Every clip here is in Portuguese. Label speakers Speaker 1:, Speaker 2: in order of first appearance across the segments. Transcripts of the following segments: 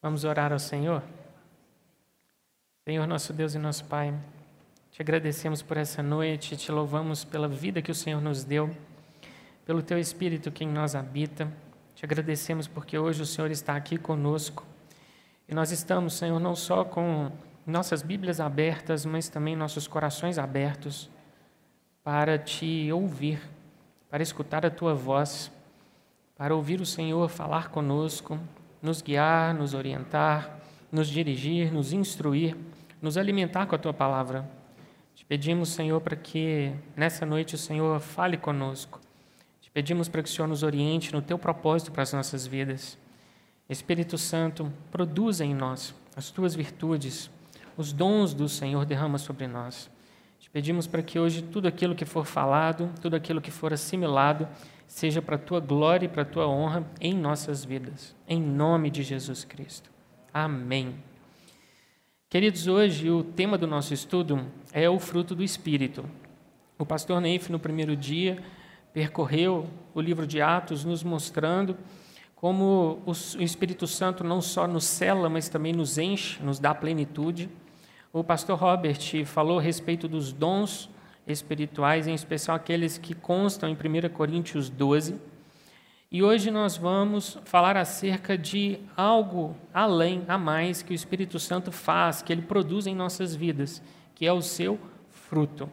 Speaker 1: Vamos orar ao Senhor? Senhor, nosso Deus e nosso Pai, te agradecemos por essa noite, te louvamos pela vida que o Senhor nos deu, pelo teu Espírito que em nós habita. Te agradecemos porque hoje o Senhor está aqui conosco. E nós estamos, Senhor, não só com nossas Bíblias abertas, mas também nossos corações abertos para te ouvir, para escutar a tua voz, para ouvir o Senhor falar conosco, nos guiar, nos orientar, nos dirigir, nos instruir, nos alimentar com a tua palavra. Te pedimos, Senhor, para que nessa noite o Senhor fale conosco. Te pedimos para que o Senhor nos oriente no teu propósito para as nossas vidas. Espírito Santo, produza em nós as tuas virtudes, os dons do Senhor derrama sobre nós. Te pedimos para que hoje tudo aquilo que for falado, tudo aquilo que for assimilado, seja para a tua glória e para a tua honra em nossas vidas. Em nome de Jesus Cristo. Amém. Queridos, hoje o tema do nosso estudo é o fruto do Espírito. O pastor Neif, no primeiro dia, percorreu o livro de Atos, nos mostrando como o Espírito Santo não só nos cela, mas também nos enche, nos dá plenitude. O pastor Robert falou a respeito dos dons espirituais, em especial aqueles que constam em 1 Coríntios 12. E hoje nós vamos falar acerca de algo além, a mais, que o Espírito Santo faz, que ele produz em nossas vidas, que é o seu fruto.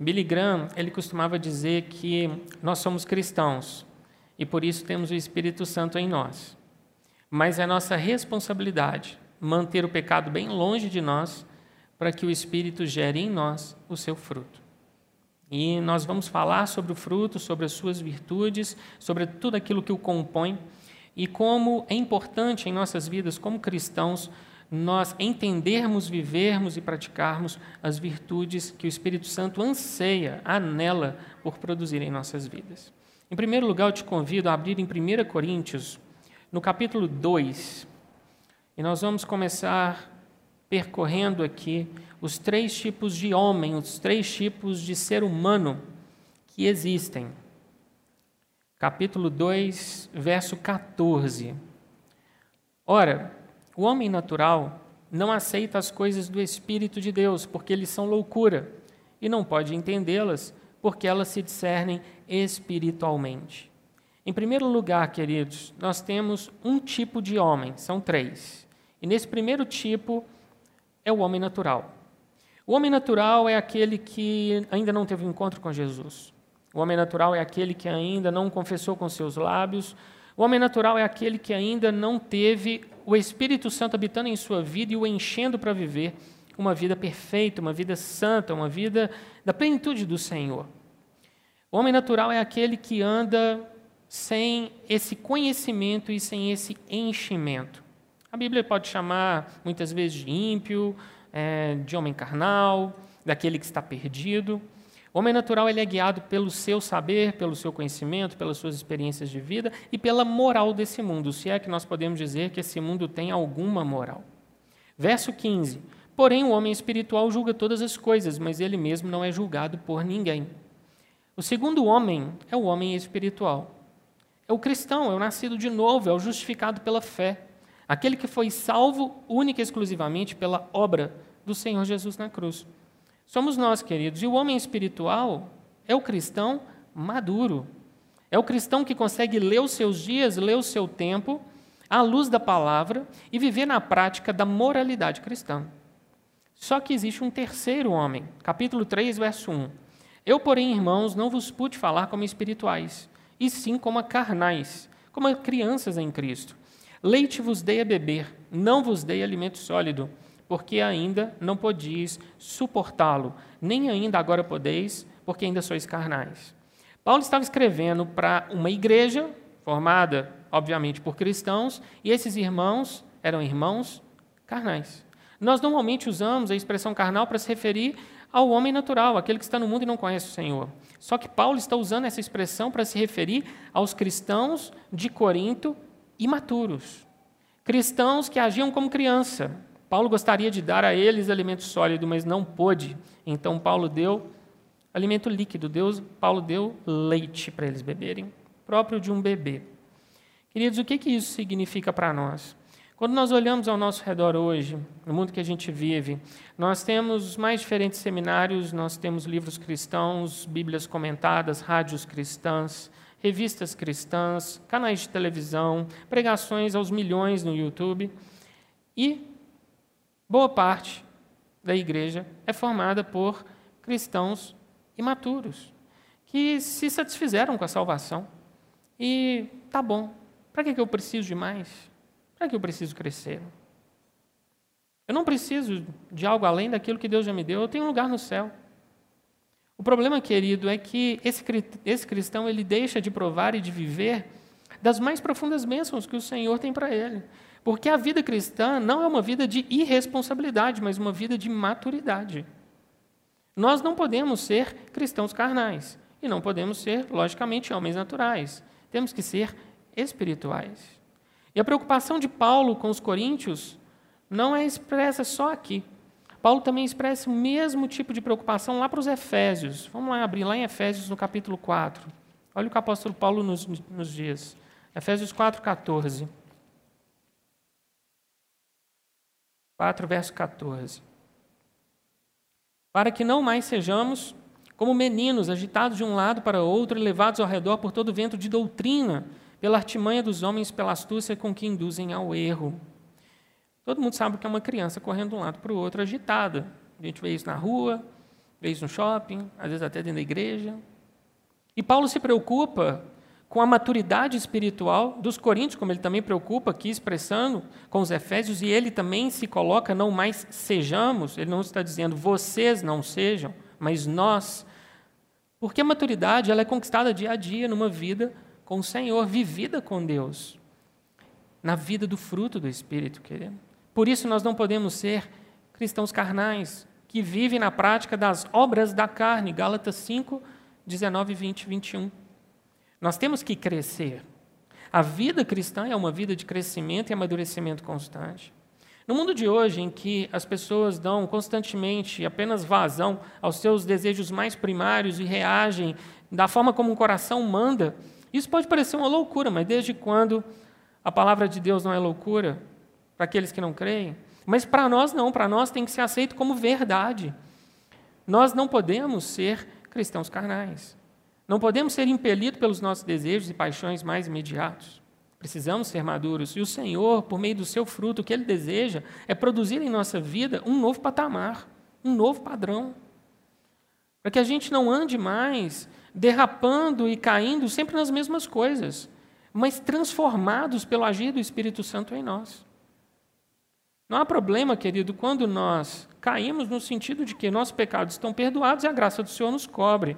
Speaker 1: Billy Graham, ele costumava dizer que nós somos cristãos e por isso temos o Espírito Santo em nós. Mas é nossa responsabilidade manter o pecado bem longe de nós para que o Espírito gere em nós o seu fruto. E nós vamos falar sobre o fruto, sobre as suas virtudes, sobre tudo aquilo que o compõe e como é importante em nossas vidas, como cristãos, nós entendermos, vivermos e praticarmos as virtudes que o Espírito Santo anseia, anela por produzir em nossas vidas. Em primeiro lugar, eu te convido a abrir em 1 Coríntios, no capítulo 2, e nós vamos começar percorrendo aqui os três tipos de homem, os três tipos de ser humano que existem. Capítulo 2, verso 14. Ora, o homem natural não aceita as coisas do Espírito de Deus, porque eles são loucura, e não pode entendê-las, porque elas se discernem espiritualmente. Em primeiro lugar, queridos, nós temos um tipo de homem, são três. E nesse primeiro tipo é o homem natural. O homem natural é aquele que ainda não teve um encontro com Jesus. O homem natural é aquele que ainda não confessou com seus lábios. O homem natural é aquele que ainda não teve o Espírito Santo habitando em sua vida e o enchendo para viver uma vida perfeita, uma vida santa, uma vida da plenitude do Senhor. O homem natural é aquele que anda sem esse conhecimento e sem esse enchimento. A Bíblia pode chamar muitas vezes de ímpio, é, de homem carnal, daquele que está perdido. O homem natural ele é guiado pelo seu saber, pelo seu conhecimento, pelas suas experiências de vida e pela moral desse mundo, se é que nós podemos dizer que esse mundo tem alguma moral. Verso 15: Porém, o homem espiritual julga todas as coisas, mas ele mesmo não é julgado por ninguém. O segundo homem é o homem espiritual. É o cristão, é o nascido de novo, é o justificado pela fé. Aquele que foi salvo única e exclusivamente pela obra do Senhor Jesus na cruz. Somos nós, queridos. E o homem espiritual é o cristão maduro. É o cristão que consegue ler os seus dias, ler o seu tempo, à luz da palavra e viver na prática da moralidade cristã. Só que existe um terceiro homem. Capítulo 3, verso 1. Eu, porém, irmãos, não vos pude falar como espirituais, e sim como carnais, como crianças em Cristo. Leite vos dei a beber, não vos dei alimento sólido, porque ainda não podis suportá-lo, nem ainda agora podeis, porque ainda sois carnais. Paulo estava escrevendo para uma igreja formada, obviamente, por cristãos, e esses irmãos eram irmãos carnais. Nós normalmente usamos a expressão carnal para se referir ao homem natural, aquele que está no mundo e não conhece o Senhor. Só que Paulo está usando essa expressão para se referir aos cristãos de Corinto imaturos, cristãos que agiam como criança. Paulo gostaria de dar a eles alimento sólido, mas não pôde. Então Paulo deu alimento líquido, Deus, Paulo deu leite para eles beberem, próprio de um bebê. Queridos, o que, que isso significa para nós? Quando nós olhamos ao nosso redor hoje, no mundo que a gente vive, nós temos os mais diferentes seminários, nós temos livros cristãos, bíblias comentadas, rádios cristãs, revistas cristãs, canais de televisão, pregações aos milhões no YouTube. E boa parte da igreja é formada por cristãos imaturos, que se satisfizeram com a salvação. E tá bom, para que eu preciso de mais? Para que eu preciso crescer? Eu não preciso de algo além daquilo que Deus já me deu. Eu tenho um lugar no céu. O problema, querido, é que esse, esse cristão ele deixa de provar e de viver das mais profundas bênçãos que o Senhor tem para ele. Porque a vida cristã não é uma vida de irresponsabilidade, mas uma vida de maturidade. Nós não podemos ser cristãos carnais e não podemos ser, logicamente, homens naturais. Temos que ser espirituais. E a preocupação de Paulo com os coríntios não é expressa só aqui. Paulo também expressa o mesmo tipo de preocupação lá para os Efésios. Vamos lá abrir lá em Efésios, no capítulo 4. Olha o que o apóstolo Paulo nos, nos diz. Efésios 4, 14. 4, verso 14. Para que não mais sejamos como meninos, agitados de um lado para outro e levados ao redor por todo vento de doutrina, pela artimanha dos homens, pela astúcia com que induzem ao erro. Todo mundo sabe que é uma criança correndo de um lado para o outro, agitada. A gente vê isso na rua, vê isso no shopping, às vezes até dentro da igreja. E Paulo se preocupa com a maturidade espiritual dos coríntios, como ele também preocupa aqui, expressando com os efésios, e ele também se coloca, não mais sejamos, ele não está dizendo vocês não sejam, mas nós. Porque a maturidade ela é conquistada dia a dia numa vida com o Senhor, vivida com Deus, na vida do fruto do Espírito, querido. Por isso nós não podemos ser cristãos carnais, que vivem na prática das obras da carne, Gálatas 5, 19, 20, 21. Nós temos que crescer. A vida cristã é uma vida de crescimento e amadurecimento constante. No mundo de hoje, em que as pessoas dão constantemente apenas vazão aos seus desejos mais primários e reagem da forma como o coração manda, isso pode parecer uma loucura, mas desde quando a palavra de Deus não é loucura para aqueles que não creem? Mas para nós não, para nós tem que ser aceito como verdade. Nós não podemos ser cristãos carnais. Não podemos ser impelidos pelos nossos desejos e paixões mais imediatos. Precisamos ser maduros. E o Senhor, por meio do seu fruto, o que Ele deseja é produzir em nossa vida um novo patamar, um novo padrão. Para que a gente não ande mais derrapando e caindo sempre nas mesmas coisas, mas transformados pelo agir do Espírito Santo em nós. Não há problema, querido, quando nós caímos no sentido de que nossos pecados estão perdoados e a graça do Senhor nos cobre.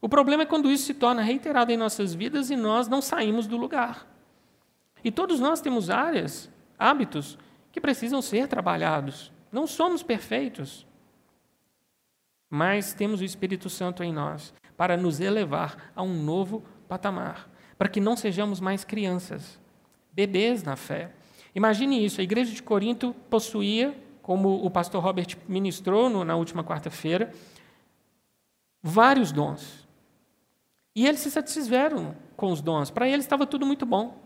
Speaker 1: O problema é quando isso se torna reiterado em nossas vidas e nós não saímos do lugar. E todos nós temos áreas, hábitos, que precisam ser trabalhados. Não somos perfeitos, mas temos o Espírito Santo em nós para nos elevar a um novo patamar, para que não sejamos mais crianças, bebês na fé. Imagine isso: a igreja de Corinto possuía, como o pastor Robert ministrou no, na última quarta-feira, vários dons. E eles se satisfizeram com os dons, para eles estava tudo muito bom.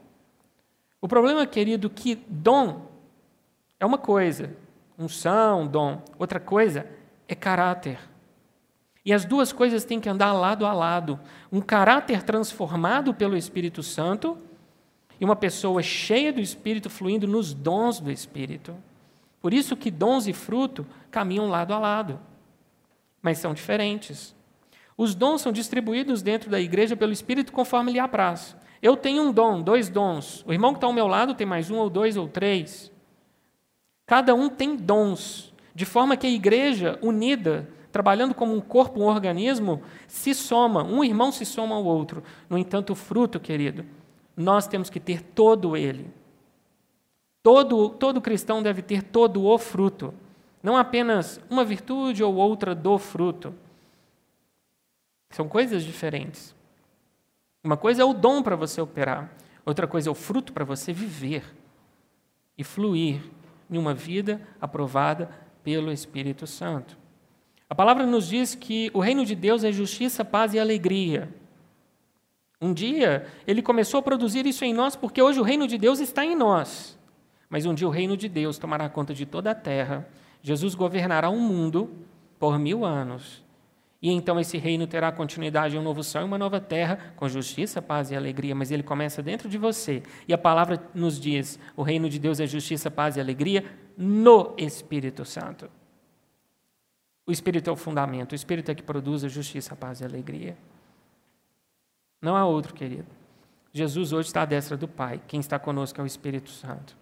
Speaker 1: O problema, querido, que dom é uma coisa, unção, dom, outra coisa é caráter. E as duas coisas têm que andar lado a lado. Um caráter transformado pelo Espírito Santo e uma pessoa cheia do Espírito fluindo nos dons do Espírito. Por isso que dons e fruto caminham lado a lado, mas são diferentes. Os dons são distribuídos dentro da igreja pelo Espírito conforme lhe apraz. Eu tenho um dom, dois dons. O irmão que está ao meu lado tem mais um, ou dois, ou três. Cada um tem dons, de forma que a igreja unida trabalhando como um corpo, um organismo, se soma, um irmão se soma ao outro. No entanto, o fruto, querido, nós temos que ter todo ele. Todo, todo cristão deve ter todo o fruto, não apenas uma virtude ou outra do fruto. São coisas diferentes. Uma coisa é o dom para você operar, outra coisa é o fruto para você viver e fluir em uma vida aprovada pelo Espírito Santo. A palavra nos diz que o reino de Deus é justiça, paz e alegria. Um dia, ele começou a produzir isso em nós, porque hoje o reino de Deus está em nós. mas um dia o reino de Deus tomará conta de toda a terra. Jesus governará o mundo por mil anos. E então esse reino terá continuidade em um novo céu e uma nova terra, com justiça, paz e alegria. Mas ele começa dentro de você. E a palavra nos diz: o reino de Deus é justiça, paz e alegria no Espírito Santo. O Espírito é o fundamento, o Espírito é que produz a justiça, paz e alegria. Não há outro, querido. Jesus hoje está à destra do Pai. Quem está conosco é o Espírito Santo.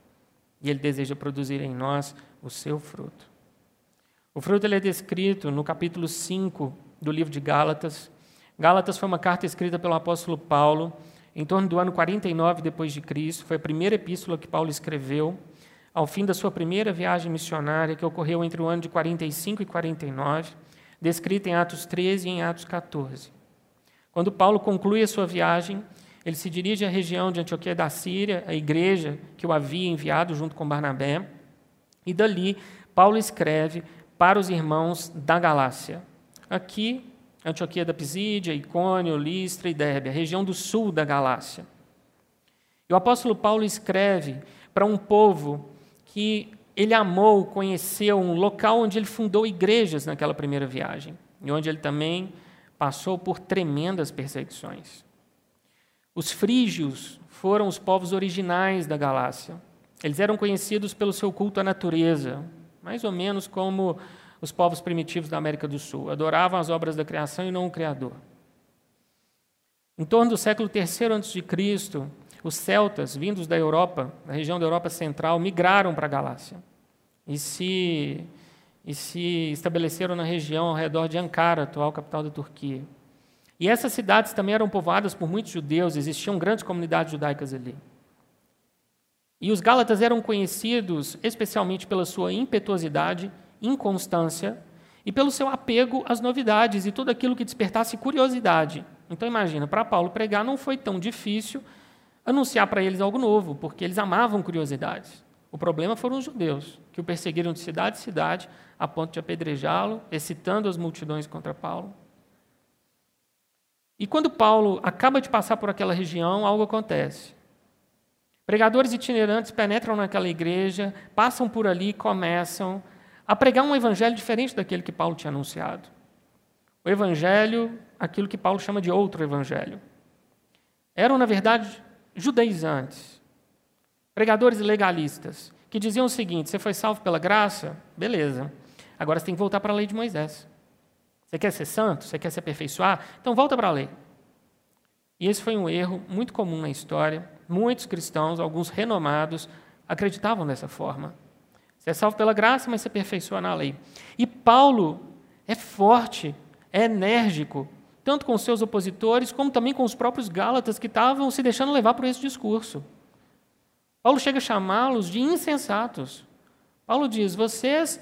Speaker 1: E ele deseja produzir em nós o seu fruto. O fruto ele é descrito no capítulo 5 do livro de Gálatas. Gálatas foi uma carta escrita pelo apóstolo Paulo em torno do ano 49 depois de Cristo. Foi a primeira epístola que Paulo escreveu ao fim da sua primeira viagem missionária, que ocorreu entre o ano de 45 e 49, descrita em Atos 13 e em Atos 14. Quando Paulo conclui a sua viagem, ele se dirige à região de Antioquia da Síria, a igreja que o havia enviado junto com Barnabé, e dali Paulo escreve para os irmãos da Galácia. Aqui, Antioquia da Pisídia, Icônio, Listra e Derbe, a região do sul da Galácia. E o apóstolo Paulo escreve para um povo que ele amou, conheceu, um local onde ele fundou igrejas naquela primeira viagem, e onde ele também passou por tremendas perseguições. Os frígios foram os povos originais da Galácia. Eles eram conhecidos pelo seu culto à natureza, mais ou menos como os povos primitivos da América do Sul. Adoravam as obras da criação e não o Criador. Em torno do século III a.C., os celtas, vindos da Europa, da região da Europa Central, migraram para a Galácia e se, e se estabeleceram na região ao redor de Ankara, atual capital da Turquia. E essas cidades também eram povoadas por muitos judeus, existiam grandes comunidades judaicas ali. E os Gálatas eram conhecidos especialmente pela sua impetuosidade inconstância e pelo seu apego às novidades e tudo aquilo que despertasse curiosidade. Então imagina, para Paulo pregar não foi tão difícil anunciar para eles algo novo, porque eles amavam curiosidades. O problema foram os judeus, que o perseguiram de cidade em cidade, a ponto de apedrejá-lo, excitando as multidões contra Paulo. E quando Paulo acaba de passar por aquela região, algo acontece. Pregadores itinerantes penetram naquela igreja, passam por ali e começam a pregar um evangelho diferente daquele que Paulo tinha anunciado. O evangelho, aquilo que Paulo chama de outro evangelho. Eram, na verdade, judaizantes, pregadores legalistas, que diziam o seguinte: você foi salvo pela graça? Beleza. Agora você tem que voltar para a lei de Moisés. Você quer ser santo? Você quer se aperfeiçoar? Então volta para a lei. E esse foi um erro muito comum na história. Muitos cristãos, alguns renomados, acreditavam dessa forma. Você é salvo pela graça, mas se aperfeiçoa na lei. E Paulo é forte, é enérgico, tanto com seus opositores, como também com os próprios Gálatas que estavam se deixando levar por esse discurso. Paulo chega a chamá-los de insensatos. Paulo diz: vocês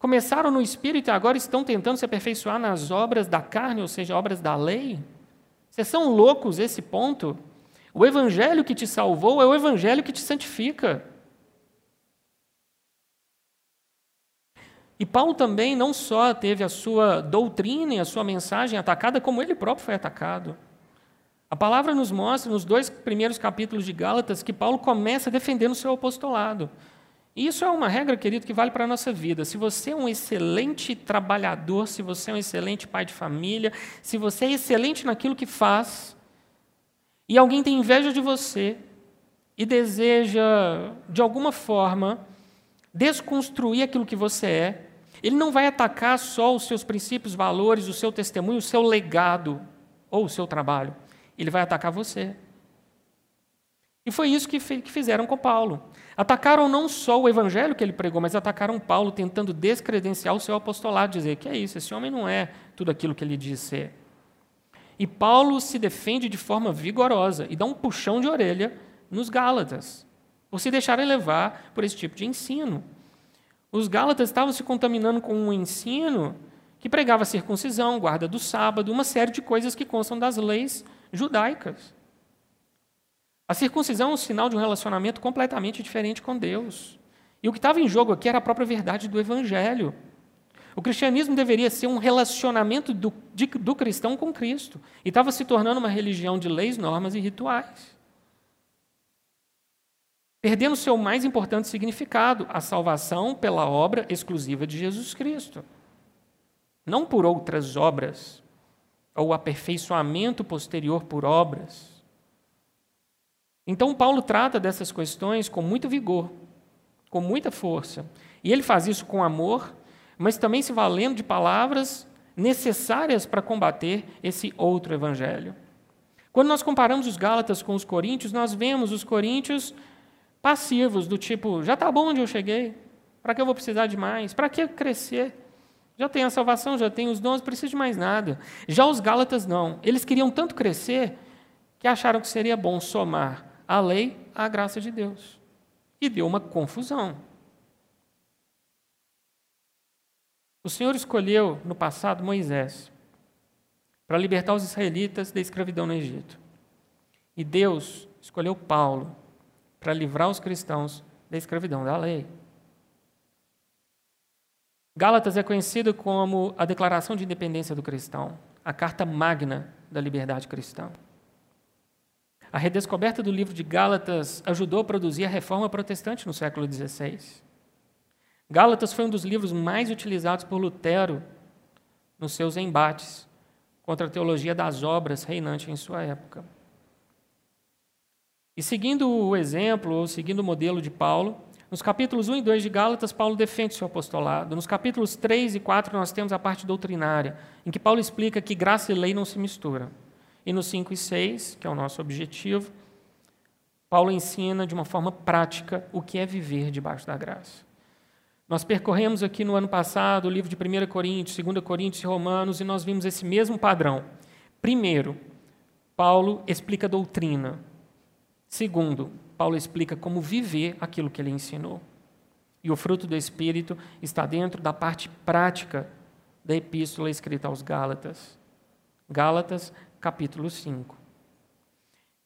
Speaker 1: começaram no espírito e agora estão tentando se aperfeiçoar nas obras da carne, ou seja, obras da lei? Vocês são loucos esse ponto? O evangelho que te salvou é o evangelho que te santifica. E Paulo também não só teve a sua doutrina e a sua mensagem atacada, como ele próprio foi atacado. A palavra nos mostra, nos dois primeiros capítulos de Gálatas, que Paulo começa defendendo o seu apostolado. E isso é uma regra, querido, que vale para a nossa vida. Se você é um excelente trabalhador, se você é um excelente pai de família, se você é excelente naquilo que faz, e alguém tem inveja de você e deseja, de alguma forma, desconstruir aquilo que você é, ele não vai atacar só os seus princípios, valores, o seu testemunho, o seu legado ou o seu trabalho. Ele vai atacar você. E foi isso que, fizeram com Paulo. Atacaram não só o evangelho que ele pregou, mas atacaram Paulo tentando descredenciar o seu apostolado, dizer que é isso, esse homem não é tudo aquilo que ele diz ser. E Paulo se defende de forma vigorosa e dá um puxão de orelha nos Gálatas, por se deixarem levar por esse tipo de ensino. Os Gálatas estavam se contaminando com um ensino que pregava circuncisão, guarda do sábado, uma série de coisas que constam das leis judaicas. A circuncisão é um sinal de um relacionamento completamente diferente com Deus. E o que estava em jogo aqui era a própria verdade do Evangelho. O cristianismo deveria ser um relacionamento do, de, do cristão com Cristo. E estava se tornando uma religião de leis, normas e rituais. perdendo seu mais importante significado, a salvação pela obra exclusiva de Jesus Cristo. Não por outras obras, ou aperfeiçoamento posterior por obras. Então, Paulo trata dessas questões com muito vigor, com muita força. E ele faz isso com amor, mas também se valendo de palavras necessárias para combater esse outro evangelho. Quando nós comparamos os Gálatas com os coríntios, nós vemos os coríntios passivos, do tipo: já está bom onde eu cheguei, para que eu vou precisar de mais? Para que crescer? Já tenho a salvação, já tenho os dons, não preciso de mais nada. Já os Gálatas não. Eles queriam tanto crescer que acharam que seria bom somar a lei à graça de Deus. E deu uma confusão. O Senhor escolheu no passado Moisés para libertar os israelitas da escravidão no Egito. E Deus escolheu Paulo para livrar os cristãos da escravidão da lei. Gálatas é conhecido como a Declaração de Independência do Cristão, a carta magna da liberdade cristã. A redescoberta do livro de Gálatas ajudou a produzir a reforma protestante no século XVI. Gálatas foi um dos livros mais utilizados por Lutero nos seus embates contra a teologia das obras reinante em sua época. E seguindo o exemplo, ou seguindo o modelo de Paulo, nos capítulos 1 e 2 de Gálatas, Paulo defende seu apostolado. Nos capítulos 3 e 4, nós temos a parte doutrinária, em que Paulo explica que graça e lei não se misturam. E nos 5 e 6, que é o nosso objetivo, Paulo ensina de uma forma prática o que é viver debaixo da graça. Nós percorremos aqui no ano passado o livro de 1 Coríntios, 2 Coríntios e Romanos e nós vimos esse mesmo padrão. Primeiro, Paulo explica a doutrina. Segundo, Paulo explica como viver aquilo que ele ensinou. E o fruto do Espírito está dentro da parte prática da epístola escrita aos Gálatas. Gálatas capítulo 5.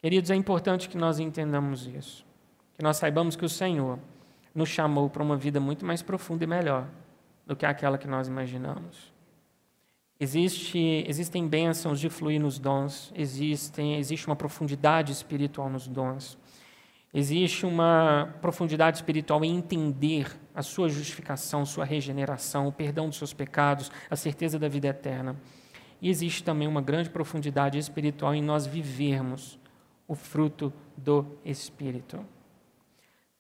Speaker 1: Queridos, é importante que nós entendamos isso, que nós saibamos que o Senhor nos chamou para uma vida muito mais profunda e melhor do que aquela que nós imaginamos. Existe, existem bênçãos de fluir nos dons, existem, existe uma profundidade espiritual nos dons, existe uma profundidade espiritual em entender a sua justificação, sua regeneração, o perdão dos seus pecados, a certeza da vida eterna. E existe também uma grande profundidade espiritual em nós vivermos o fruto do Espírito.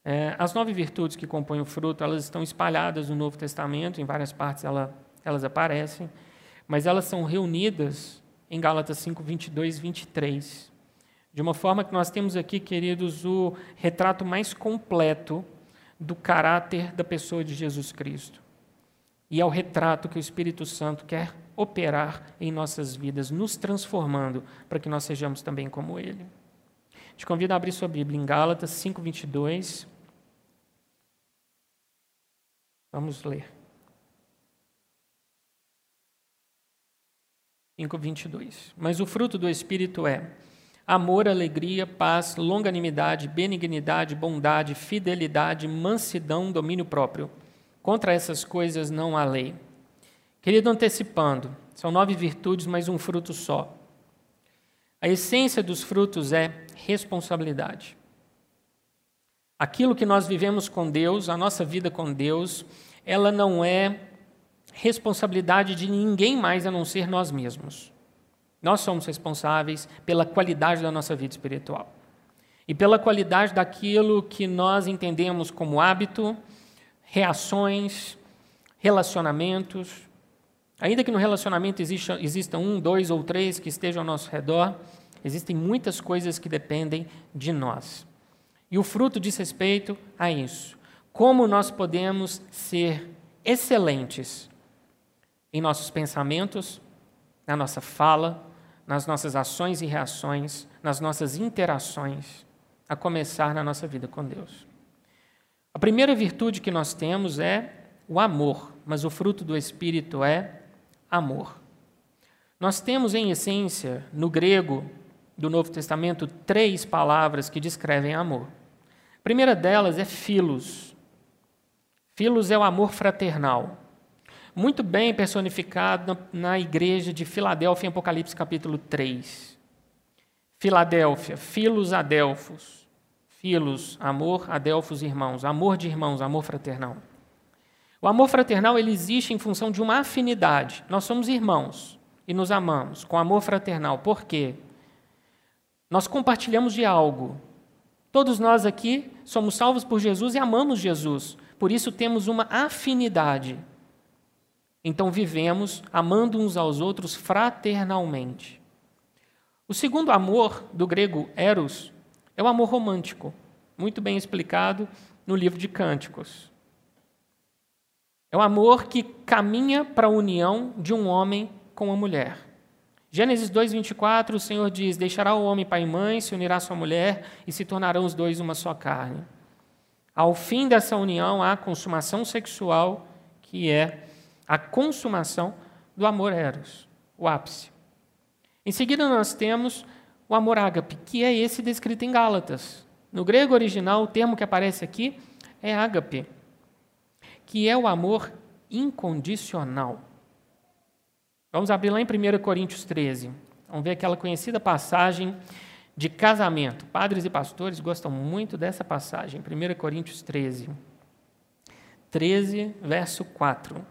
Speaker 1: É, as nove virtudes que compõem o fruto, elas estão espalhadas no Novo Testamento, em várias partes ela, elas aparecem, mas elas são reunidas em Gálatas 5, 22 e 23. De uma forma que nós temos aqui, queridos, o retrato mais completo do caráter da pessoa de Jesus Cristo. E é o retrato que o Espírito Santo quer operar em nossas vidas, nos transformando para que nós sejamos também como Ele. Te convido a abrir sua Bíblia em Gálatas 5:22. Vamos ler. 5:22. Mas o fruto do Espírito é amor, alegria, paz, longanimidade, benignidade, bondade, fidelidade, mansidão, domínio próprio. Contra essas coisas não há lei. Querido, antecipando, são nove virtudes, mas um fruto só. A essência dos frutos é responsabilidade. Aquilo que nós vivemos com Deus, a nossa vida com Deus, ela não é responsabilidade de ninguém mais a não ser nós mesmos. Nós somos responsáveis pela qualidade da nossa vida espiritual e pela qualidade daquilo que nós entendemos como hábito, reações, relacionamentos, Ainda que no relacionamento exista, exista um, dois ou três que estejam ao nosso redor, existem muitas coisas que dependem de nós. E o fruto diz respeito a isso. Como nós podemos ser excelentes em nossos pensamentos, na nossa fala, nas nossas ações e reações, nas nossas interações, a começar na nossa vida com Deus. A primeira virtude que nós temos é o amor, mas o fruto do Espírito é amor. Nós temos, em essência, no grego do Novo Testamento, três palavras que descrevem amor. A primeira delas é filos. Filos é o amor fraternal. Muito bem personificado na igreja de Filadélfia, em Apocalipse capítulo 3. Filadélfia, filos adelfos. Filos, amor, adelfos, irmãos. Amor de irmãos, amor fraternal. O amor fraternal ele existe em função de uma afinidade. Nós somos irmãos e nos amamos com amor fraternal. Por quê? Nós compartilhamos de algo. Todos nós aqui somos salvos por Jesus e amamos Jesus. Por isso temos uma afinidade. Então vivemos amando uns aos outros fraternalmente. O segundo amor, do grego eros, é o amor romântico, muito bem explicado no livro de Cânticos. É o amor que caminha para a união de um homem com uma mulher. Gênesis 2:24, o Senhor diz: Deixará o homem pai e mãe, se unirá à sua mulher e se tornarão os dois uma só carne. Ao fim dessa união há a consumação sexual, que é a consumação do amor eros, o ápice. Em seguida, nós temos o amor ágape, que é esse descrito em Gálatas. No grego original, o termo que aparece aqui é ágape, que é o amor incondicional. Vamos abrir lá em 1 Coríntios 13. Vamos ver aquela conhecida passagem de casamento. Padres e pastores gostam muito dessa passagem, 1 Coríntios 13. 13, verso 4.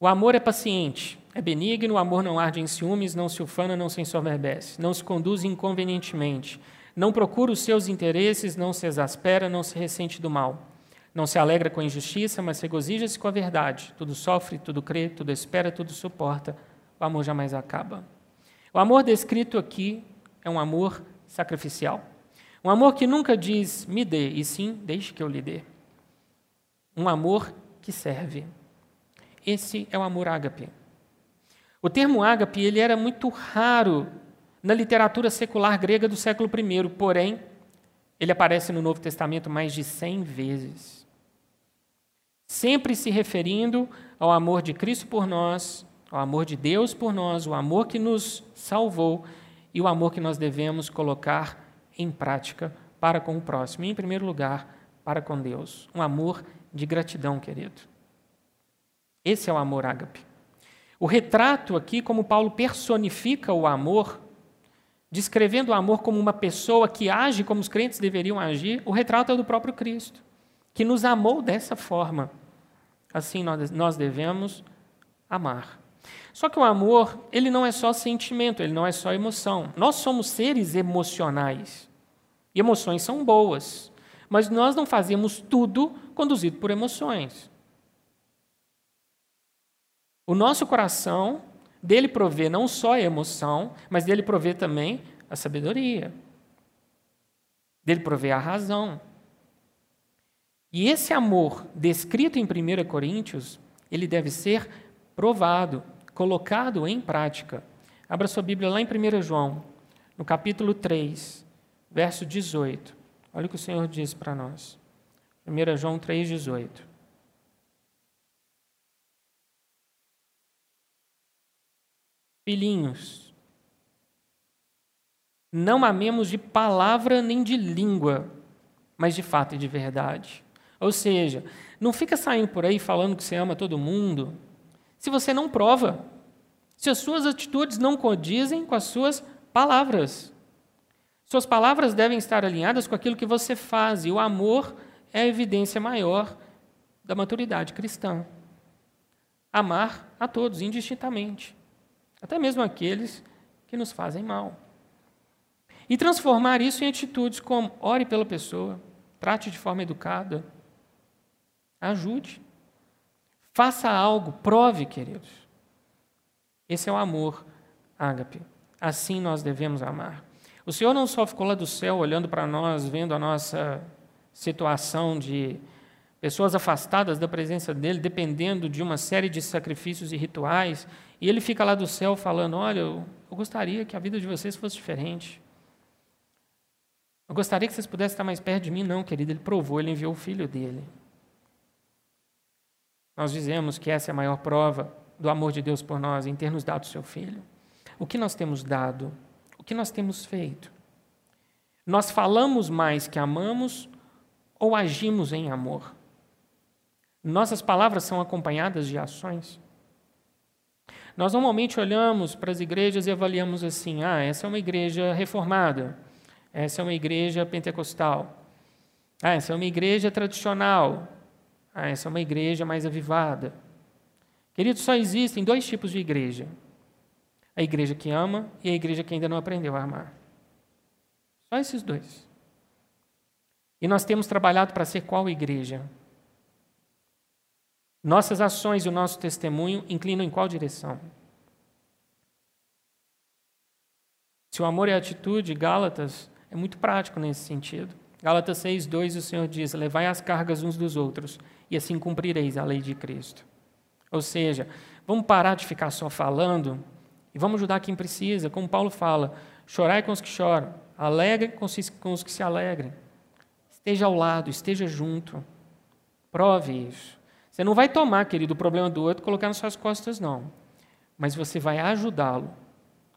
Speaker 1: O amor é paciente, é benigno, o amor não arde em ciúmes, não se ufana, não se ensoberbece, não se conduz inconvenientemente, não procura os seus interesses, não se exaspera, não se ressente do mal. Não se alegra com a injustiça, mas regozija-se com a verdade. Tudo sofre, tudo crê, tudo espera, tudo suporta. O amor jamais acaba. O amor descrito aqui é um amor sacrificial. Um amor que nunca diz me dê, e sim deixe que eu lhe dê. Um amor que serve. Esse é o amor ágape. O termo ágape ele era muito raro na literatura secular grega do século I, porém, ele aparece no Novo Testamento mais de 100 vezes. Sempre se referindo ao amor de Cristo por nós, ao amor de Deus por nós, o amor que nos salvou e o amor que nós devemos colocar em prática para com o próximo. E, em primeiro lugar, para com Deus. Um amor de gratidão, querido. Esse é o amor ágape. O retrato aqui, como Paulo personifica o amor, descrevendo o amor como uma pessoa que age como os crentes deveriam agir, o retrato é do próprio Cristo, que nos amou dessa forma. Assim nós devemos amar. Só que o amor, ele não é só sentimento, ele não é só emoção. Nós somos seres emocionais. E emoções são boas, mas nós não fazemos tudo conduzido por emoções. O nosso coração, dele provê não só a emoção, mas dele provê também a sabedoria. Dele provê a razão. E esse amor descrito em 1 Coríntios, ele deve ser provado, colocado em prática. Abra sua Bíblia lá em 1 João, no capítulo 3, verso 18. Olha o que o Senhor diz para nós. 1 João 3, 18. Filhinhos, não amemos de palavra nem de língua, mas de fato e de verdade. Ou seja, não fica saindo por aí falando que você ama todo mundo, se você não prova, se as suas atitudes não condizem com as suas palavras. Suas palavras devem estar alinhadas com aquilo que você faz, e o amor é a evidência maior da maturidade cristã. Amar a todos, indistintamente até mesmo aqueles que nos fazem mal. E transformar isso em atitudes como ore pela pessoa, trate de forma educada, ajude, faça algo, prove, queridos. Esse é o amor ágape. Assim nós devemos amar. O Senhor não só ficou lá do céu olhando para nós, vendo a nossa situação de pessoas afastadas da presença dele, dependendo de uma série de sacrifícios e rituais, e ele fica lá do céu falando: Olha, eu, eu gostaria que a vida de vocês fosse diferente. Eu gostaria que vocês pudessem estar mais perto de mim. Não, querido, ele provou, ele enviou o filho dele. Nós dizemos que essa é a maior prova do amor de Deus por nós, em ter nos dado o seu filho. O que nós temos dado? O que nós temos feito? Nós falamos mais que amamos ou agimos em amor? Nossas palavras são acompanhadas de ações. Nós normalmente olhamos para as igrejas e avaliamos assim: ah, essa é uma igreja reformada, Essa é uma igreja pentecostal. Ah, essa é uma igreja tradicional. Ah, essa é uma igreja mais avivada. Queridos, só existem dois tipos de igreja: a igreja que ama e a igreja que ainda não aprendeu a amar. Só esses dois. E nós temos trabalhado para ser qual igreja? Nossas ações e o nosso testemunho inclinam em qual direção? Se o amor é atitude, Gálatas é muito prático nesse sentido. Gálatas 6, 2, o Senhor diz: Levai as cargas uns dos outros, e assim cumprireis a lei de Cristo. Ou seja, vamos parar de ficar só falando e vamos ajudar quem precisa. Como Paulo fala: chorai com os que choram, alegre com os que se alegrem. Esteja ao lado, esteja junto. Prove isso. Você não vai tomar, querido, o problema do outro colocar nas suas costas, não. Mas você vai ajudá-lo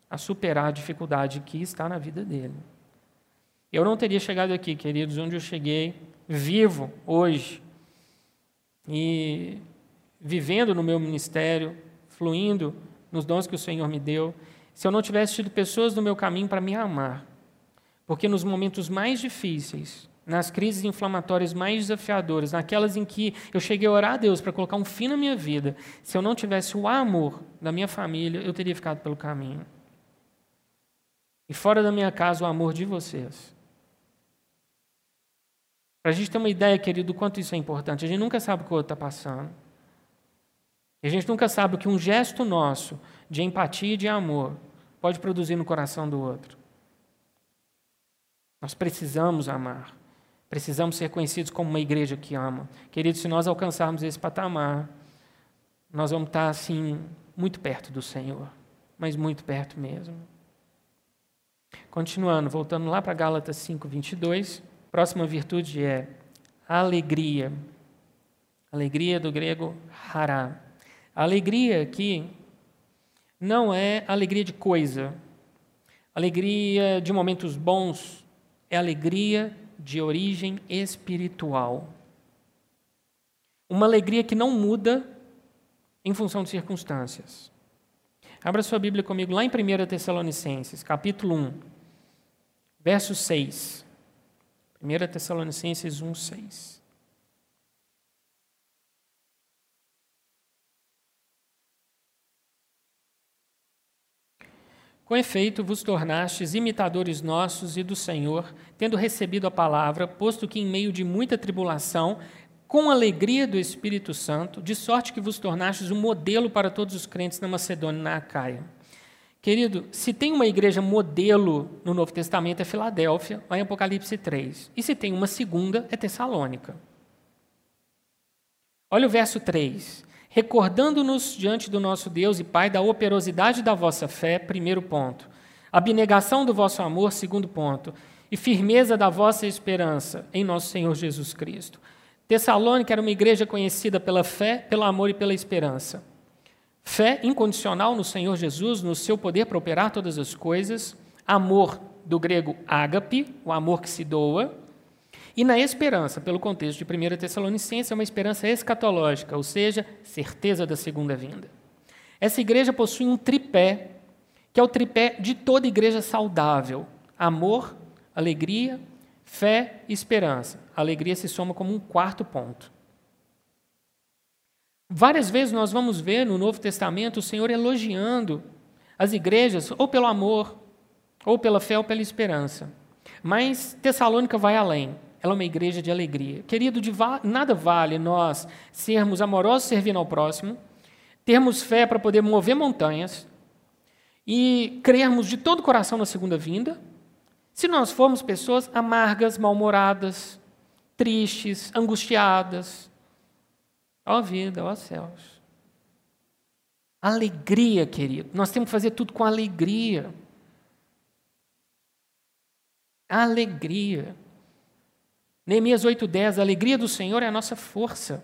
Speaker 1: a superar a dificuldade que está na vida dele. Eu não teria chegado aqui, queridos, onde eu cheguei, vivo hoje, e vivendo no meu ministério, fluindo nos dons que o Senhor me deu, se eu não tivesse tido pessoas no meu caminho para me amar. Porque nos momentos mais difíceis, nas crises inflamatórias mais desafiadoras, naquelas em que eu cheguei a orar a Deus para colocar um fim na minha vida, se eu não tivesse o amor da minha família, eu teria ficado pelo caminho. E fora da minha casa, o amor de vocês. Para a gente ter uma ideia, querido, do quanto isso é importante, a gente nunca sabe o que o outro está passando. E a gente nunca sabe o que um gesto nosso de empatia e de amor pode produzir no coração do outro. Nós precisamos amar. Precisamos ser conhecidos como uma igreja que ama. Queridos, se nós alcançarmos esse patamar, nós vamos estar assim muito perto do Senhor, mas muito perto mesmo. Continuando, voltando lá para Gálatas 5, 22, próxima virtude é alegria. Alegria do grego hará. alegria aqui não é alegria de coisa, alegria de momentos bons, é alegria de origem espiritual. Uma alegria que não muda em função de circunstâncias. Abra sua Bíblia comigo lá em 1 Tessalonicenses, capítulo 1, verso 6. 1 Tessalonicenses 1, 6. Com efeito, vos tornastes imitadores nossos e do Senhor, tendo recebido a palavra, posto que em meio de muita tribulação, com alegria do Espírito Santo, de sorte que vos tornastes um modelo para todos os crentes na Macedônia e na Acaia. Querido, se tem uma igreja modelo no Novo Testamento é Filadélfia, lá em Apocalipse 3. E se tem uma segunda é Tessalônica. Olha o verso 3 recordando-nos diante do nosso Deus e Pai da operosidade da vossa fé, primeiro ponto, abnegação do vosso amor, segundo ponto, e firmeza da vossa esperança em nosso Senhor Jesus Cristo. Tessalônica era uma igreja conhecida pela fé, pelo amor e pela esperança. Fé incondicional no Senhor Jesus, no seu poder para operar todas as coisas, amor do grego ágape, o amor que se doa, e na esperança, pelo contexto de 1 Tessalonicenses, é uma esperança escatológica, ou seja, certeza da segunda vinda. Essa igreja possui um tripé, que é o tripé de toda igreja saudável: amor, alegria, fé e esperança. A alegria se soma como um quarto ponto. Várias vezes nós vamos ver no Novo Testamento o Senhor elogiando as igrejas, ou pelo amor, ou pela fé, ou pela esperança. Mas Tessalônica vai além. Ela é uma igreja de alegria. Querido, de va nada vale nós sermos amorosos servindo ao próximo, termos fé para poder mover montanhas e crermos de todo o coração na segunda vinda, se nós formos pessoas amargas, mal-humoradas, tristes, angustiadas. Ó vida, ó céus. Alegria, querido. Nós temos que fazer tudo com alegria. Alegria. Neemias 8,10, a alegria do Senhor é a nossa força.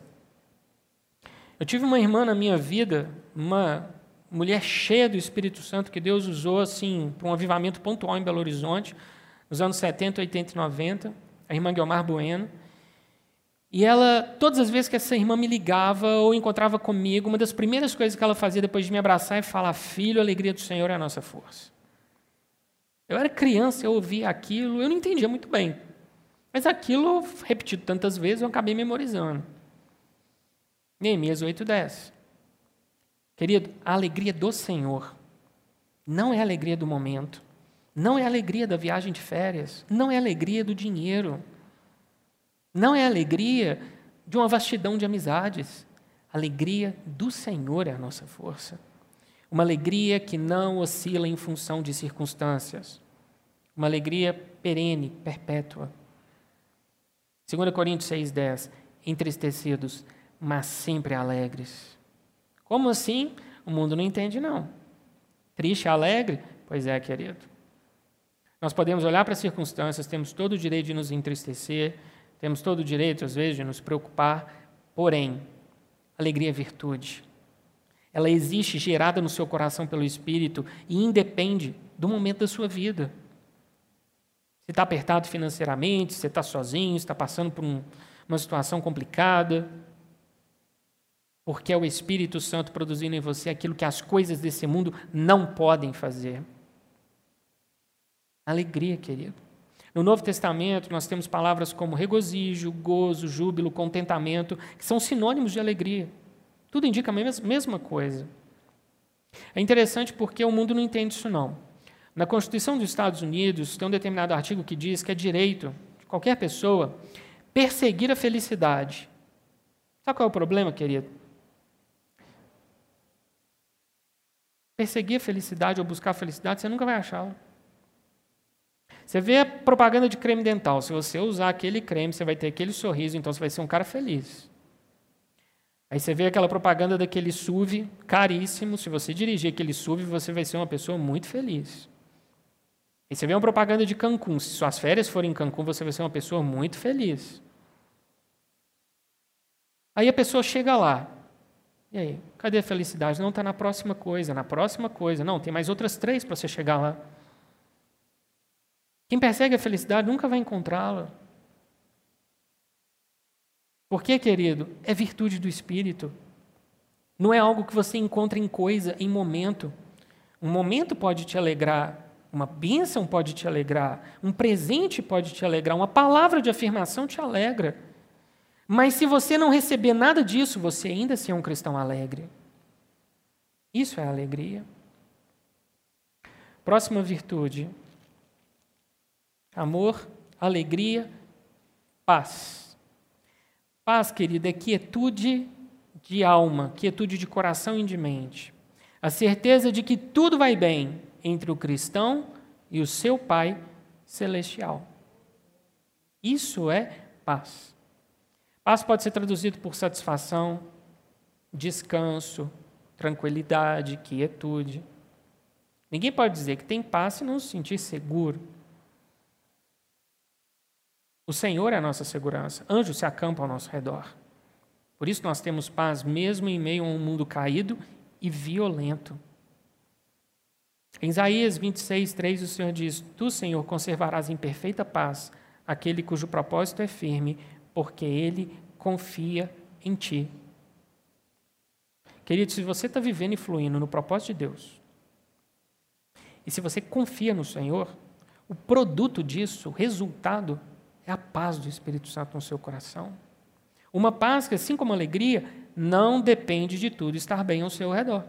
Speaker 1: Eu tive uma irmã na minha vida, uma mulher cheia do Espírito Santo, que Deus usou assim para um avivamento pontual em Belo Horizonte, nos anos 70, 80 e 90, a irmã Guilmar Bueno. E ela, todas as vezes que essa irmã me ligava ou encontrava comigo, uma das primeiras coisas que ela fazia depois de me abraçar é falar: Filho, a alegria do Senhor é a nossa força. Eu era criança, eu ouvia aquilo, eu não entendia muito bem. Mas aquilo, repetido tantas vezes, eu acabei memorizando. Neemias 8,10. Querido, a alegria do Senhor não é a alegria do momento, não é a alegria da viagem de férias, não é a alegria do dinheiro, não é alegria de uma vastidão de amizades. A alegria do Senhor é a nossa força. Uma alegria que não oscila em função de circunstâncias. Uma alegria perene, perpétua. 2 Coríntios 6,10 Entristecidos, mas sempre alegres. Como assim? O mundo não entende, não. Triste, alegre? Pois é, querido. Nós podemos olhar para as circunstâncias, temos todo o direito de nos entristecer, temos todo o direito, às vezes, de nos preocupar, porém, alegria é virtude. Ela existe gerada no seu coração pelo Espírito e independe do momento da sua vida. Você está apertado financeiramente, você está sozinho, está passando por um, uma situação complicada, porque é o Espírito Santo produzindo em você aquilo que as coisas desse mundo não podem fazer. Alegria, querido. No Novo Testamento, nós temos palavras como regozijo, gozo, júbilo, contentamento, que são sinônimos de alegria. Tudo indica a mesma coisa. É interessante porque o mundo não entende isso, não. Na Constituição dos Estados Unidos, tem um determinado artigo que diz que é direito de qualquer pessoa perseguir a felicidade. Sabe qual é o problema, querido? Perseguir a felicidade ou buscar a felicidade, você nunca vai achá-la. Você vê a propaganda de creme dental. Se você usar aquele creme, você vai ter aquele sorriso, então você vai ser um cara feliz. Aí você vê aquela propaganda daquele SUV caríssimo. Se você dirigir aquele SUV, você vai ser uma pessoa muito feliz. Aí você vê uma propaganda de Cancún. Se suas férias forem em Cancún, você vai ser uma pessoa muito feliz. Aí a pessoa chega lá. E aí, cadê a felicidade? Não está na próxima coisa, na próxima coisa. Não, tem mais outras três para você chegar lá. Quem persegue a felicidade nunca vai encontrá-la. Por quê, querido? É virtude do Espírito. Não é algo que você encontra em coisa, em momento. Um momento pode te alegrar, uma bênção pode te alegrar, um presente pode te alegrar, uma palavra de afirmação te alegra. Mas se você não receber nada disso, você ainda assim é um cristão alegre. Isso é alegria. Próxima virtude, Amor, alegria, paz. Paz, querida, é quietude de alma, quietude de coração e de mente. A certeza de que tudo vai bem entre o cristão e o seu Pai celestial. Isso é paz. Paz pode ser traduzido por satisfação, descanso, tranquilidade, quietude. Ninguém pode dizer que tem paz se não se sentir seguro. O Senhor é a nossa segurança. Anjos se acampam ao nosso redor. Por isso nós temos paz mesmo em meio a um mundo caído e violento. Em Isaías 26, 3, o Senhor diz: Tu, Senhor, conservarás em perfeita paz aquele cujo propósito é firme, porque ele confia em ti. Querido, se você está vivendo e fluindo no propósito de Deus, e se você confia no Senhor, o produto disso, o resultado, é a paz do Espírito Santo no seu coração. Uma paz que, assim como a alegria, não depende de tudo estar bem ao seu redor.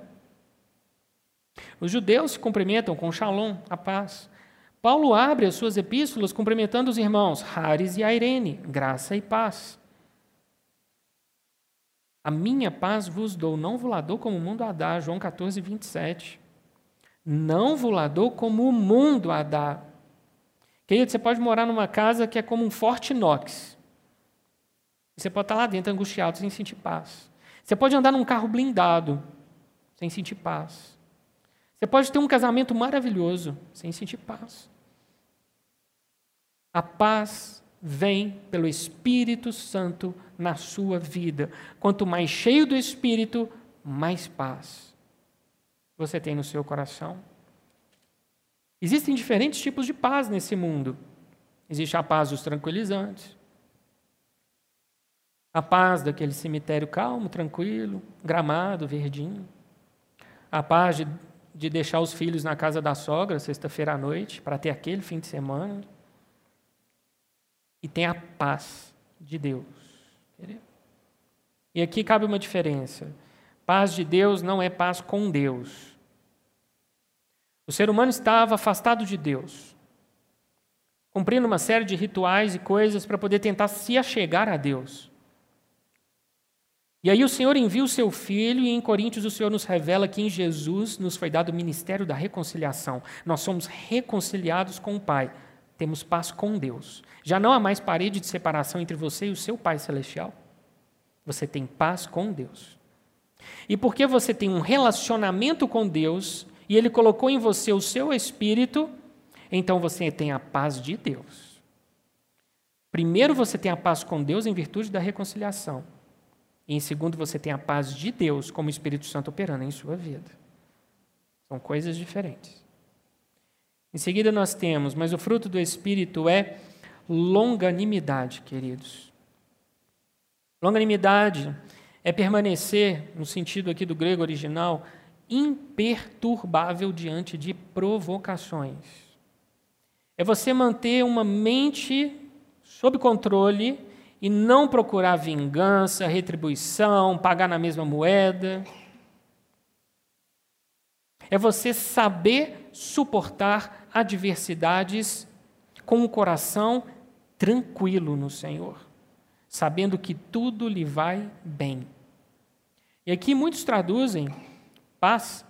Speaker 1: Os judeus se cumprimentam com shalom, a paz. Paulo abre as suas epístolas cumprimentando os irmãos Haris e Airene, graça e paz. A minha paz vos dou, não vos dou como o mundo a dá, João 14, 27. Não vos dou como o mundo a dá. Querido, você pode morar numa casa que é como um forte inox. Você pode estar lá dentro angustiado sem sentir paz. Você pode andar num carro blindado sem sentir paz. Você pode ter um casamento maravilhoso sem sentir paz. A paz vem pelo Espírito Santo na sua vida. Quanto mais cheio do Espírito, mais paz você tem no seu coração. Existem diferentes tipos de paz nesse mundo. Existe a paz dos tranquilizantes, a paz daquele cemitério calmo, tranquilo, gramado, verdinho, a paz de, de deixar os filhos na casa da sogra sexta-feira à noite para ter aquele fim de semana. E tem a paz de Deus. E aqui cabe uma diferença. Paz de Deus não é paz com Deus. O ser humano estava afastado de Deus, cumprindo uma série de rituais e coisas para poder tentar se achegar a Deus. E aí o Senhor envia o seu Filho, e em Coríntios o Senhor nos revela que em Jesus nos foi dado o ministério da reconciliação. Nós somos reconciliados com o Pai, temos paz com Deus. Já não há mais parede de separação entre você e o seu Pai Celestial. Você tem paz com Deus. E porque você tem um relacionamento com Deus, e Ele colocou em você o seu Espírito, então você tem a paz de Deus. Primeiro você tem a paz com Deus em virtude da reconciliação. E em segundo, você tem a paz de Deus como Espírito Santo operando em sua vida. São coisas diferentes. Em seguida, nós temos, mas o fruto do Espírito é longanimidade, queridos. Longanimidade é permanecer, no sentido aqui do grego original, imperturbável diante de provocações. É você manter uma mente sob controle e não procurar vingança, retribuição, pagar na mesma moeda. É você saber suportar adversidades com o coração tranquilo no Senhor, sabendo que tudo lhe vai bem. E aqui muitos traduzem paz,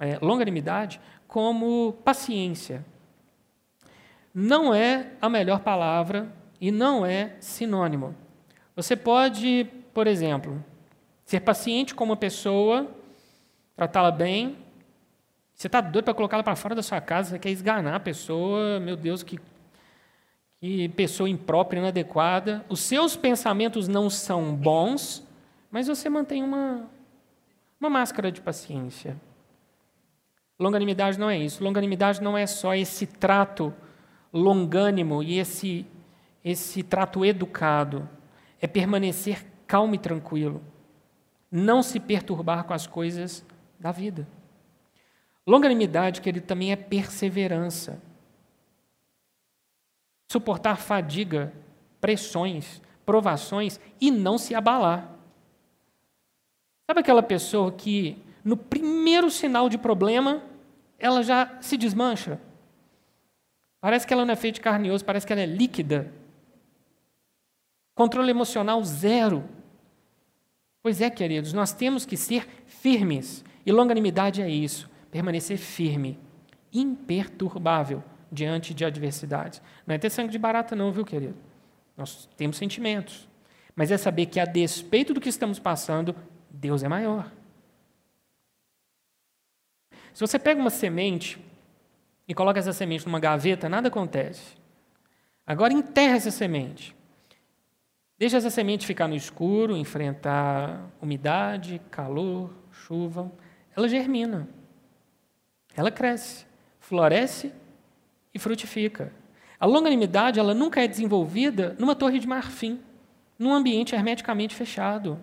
Speaker 1: é, longanimidade, como paciência. Não é a melhor palavra e não é sinônimo. Você pode, por exemplo, ser paciente com uma pessoa, tratá-la bem. Você está doido para colocá-la para fora da sua casa, você quer esganar a pessoa, meu Deus, que, que pessoa imprópria, inadequada. Os seus pensamentos não são bons, mas você mantém uma, uma máscara de paciência. Longanimidade não é isso. Longanimidade não é só esse trato longânimo e esse esse trato educado é permanecer calmo e tranquilo, não se perturbar com as coisas da vida. Longanimidade, querido, também é perseverança. Suportar fadiga, pressões, provações e não se abalar. Sabe aquela pessoa que, no primeiro sinal de problema, ela já se desmancha? Parece que ela não é feita de carne e osso, parece que ela é líquida. Controle emocional zero. Pois é, queridos, nós temos que ser firmes. E longanimidade é isso, permanecer firme, imperturbável diante de adversidades. Não é ter sangue de barata, não, viu, querido? Nós temos sentimentos. Mas é saber que, a despeito do que estamos passando, Deus é maior. Se você pega uma semente e coloca essa semente numa gaveta, nada acontece. Agora enterra essa semente. Deixa essa semente ficar no escuro, enfrentar umidade, calor, chuva. Ela germina. Ela cresce, floresce e frutifica. A longanimidade ela nunca é desenvolvida numa torre de marfim, num ambiente hermeticamente fechado.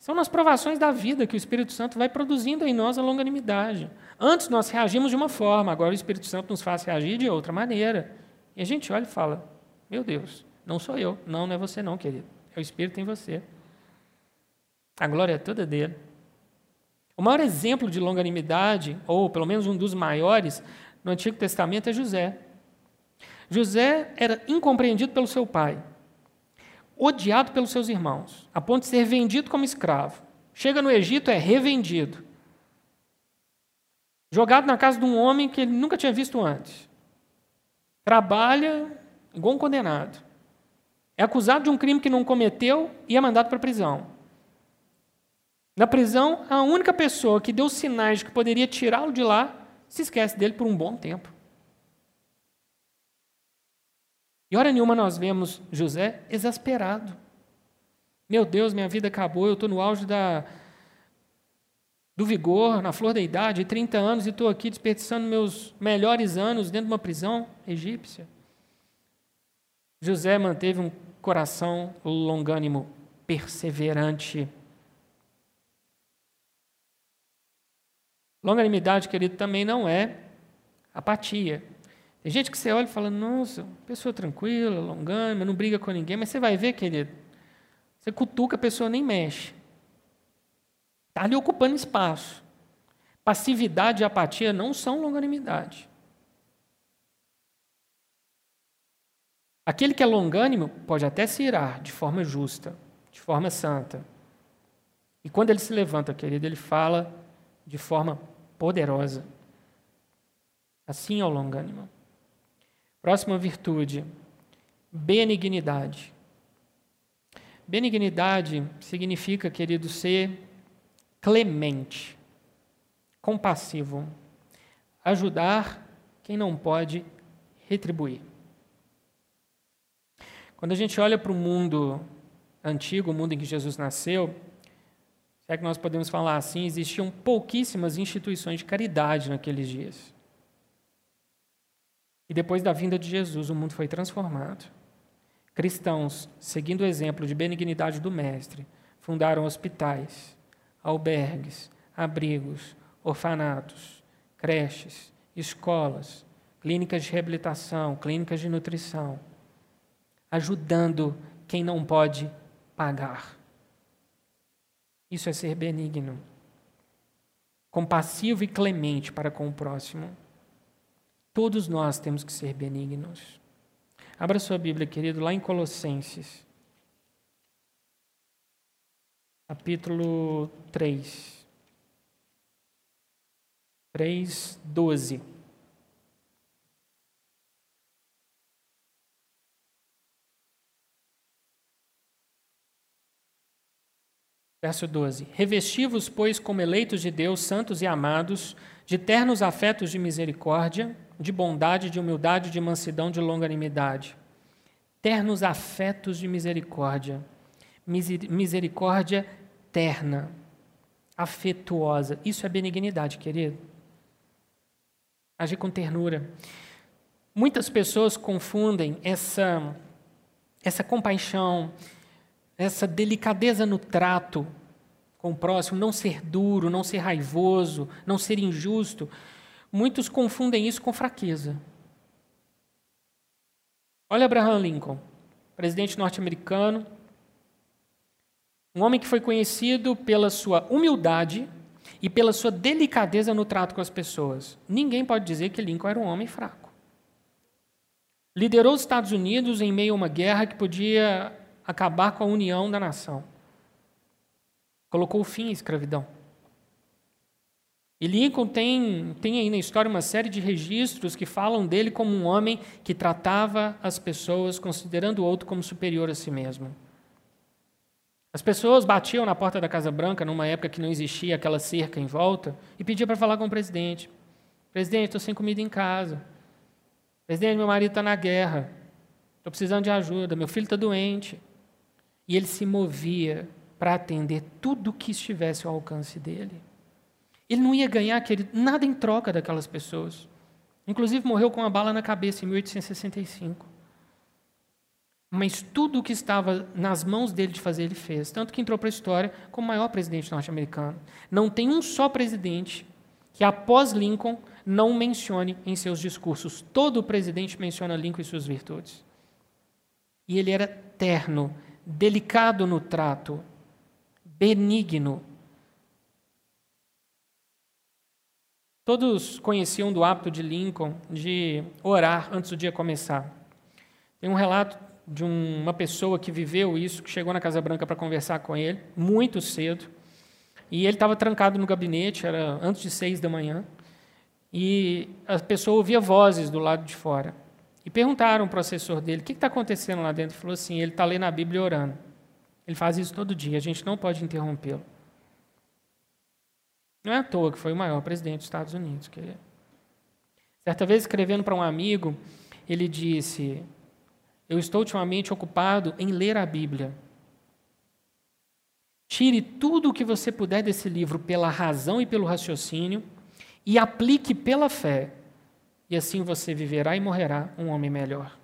Speaker 1: São nas provações da vida que o Espírito Santo vai produzindo em nós a longanimidade. Antes nós reagimos de uma forma, agora o Espírito Santo nos faz reagir de outra maneira. E a gente olha e fala: Meu Deus, não sou eu. Não, não é você não, querido. É o Espírito em você. A glória é toda dele. O maior exemplo de longanimidade, ou pelo menos um dos maiores, no Antigo Testamento é José. José era incompreendido pelo seu pai, odiado pelos seus irmãos, a ponto de ser vendido como escravo. Chega no Egito, é revendido. Jogado na casa de um homem que ele nunca tinha visto antes. Trabalha igual um condenado. É acusado de um crime que não cometeu e é mandado para a prisão. Na prisão, a única pessoa que deu sinais de que poderia tirá-lo de lá se esquece dele por um bom tempo. E hora nenhuma nós vemos José exasperado. Meu Deus, minha vida acabou, eu estou no auge da, do vigor, na flor da idade, 30 anos, e estou aqui desperdiçando meus melhores anos dentro de uma prisão egípcia. José manteve um coração longânimo, perseverante. Longanimidade, querido, também não é apatia. Tem gente que você olha e fala, nossa, pessoa tranquila, longânima, não briga com ninguém, mas você vai ver, querido, você cutuca, a pessoa nem mexe. Está ali ocupando espaço. Passividade e apatia não são longanimidade. Aquele que é longânimo pode até se irar de forma justa, de forma santa. E quando ele se levanta, querido, ele fala de forma poderosa. Assim é o longânimo. Próxima virtude, benignidade. Benignidade significa, querido, ser clemente, compassivo, ajudar quem não pode retribuir. Quando a gente olha para o mundo antigo, o mundo em que Jesus nasceu, é que nós podemos falar assim, existiam pouquíssimas instituições de caridade naqueles dias. E depois da vinda de Jesus, o mundo foi transformado. Cristãos, seguindo o exemplo de benignidade do Mestre, fundaram hospitais, albergues, abrigos, orfanatos, creches, escolas, clínicas de reabilitação, clínicas de nutrição, ajudando quem não pode pagar. Isso é ser benigno, compassivo e clemente para com o próximo. Todos nós temos que ser benignos. Abra sua Bíblia, querido, lá em Colossenses, capítulo 3. 3, 12. Verso 12: Revesti-vos, pois, como eleitos de Deus, santos e amados, de ternos afetos de misericórdia, de bondade, de humildade, de mansidão, de longanimidade. Ternos afetos de misericórdia. Misericórdia terna, afetuosa. Isso é benignidade, querido. Agir com ternura. Muitas pessoas confundem essa, essa compaixão, essa delicadeza no trato com o próximo, não ser duro, não ser raivoso, não ser injusto, Muitos confundem isso com fraqueza. Olha Abraham Lincoln, presidente norte-americano, um homem que foi conhecido pela sua humildade e pela sua delicadeza no trato com as pessoas. Ninguém pode dizer que Lincoln era um homem fraco. Liderou os Estados Unidos em meio a uma guerra que podia acabar com a união da nação. Colocou fim à escravidão. E Lincoln tem, tem aí na história uma série de registros que falam dele como um homem que tratava as pessoas considerando o outro como superior a si mesmo. As pessoas batiam na porta da Casa Branca numa época que não existia aquela cerca em volta e pediam para falar com o presidente. Presidente, estou sem comida em casa. Presidente, meu marido está na guerra. Estou precisando de ajuda. Meu filho está doente. E ele se movia para atender tudo que estivesse ao alcance dele. Ele não ia ganhar nada em troca daquelas pessoas. Inclusive, morreu com uma bala na cabeça em 1865. Mas tudo o que estava nas mãos dele de fazer, ele fez. Tanto que entrou para a história como o maior presidente norte-americano. Não tem um só presidente que, após Lincoln, não mencione em seus discursos. Todo presidente menciona Lincoln e suas virtudes. E ele era terno, delicado no trato, benigno, Todos conheciam do hábito de Lincoln de orar antes do dia começar. Tem um relato de uma pessoa que viveu isso, que chegou na Casa Branca para conversar com ele, muito cedo, e ele estava trancado no gabinete, era antes de seis da manhã, e a pessoa ouvia vozes do lado de fora. E perguntaram para o assessor dele, o que está acontecendo lá dentro? Ele falou assim, ele está lendo a Bíblia e orando. Ele faz isso todo dia, a gente não pode interrompê-lo. Não é à toa que foi o maior presidente dos Estados Unidos. Que... Certa vez, escrevendo para um amigo, ele disse: Eu estou ultimamente ocupado em ler a Bíblia. Tire tudo o que você puder desse livro pela razão e pelo raciocínio e aplique pela fé. E assim você viverá e morrerá um homem melhor.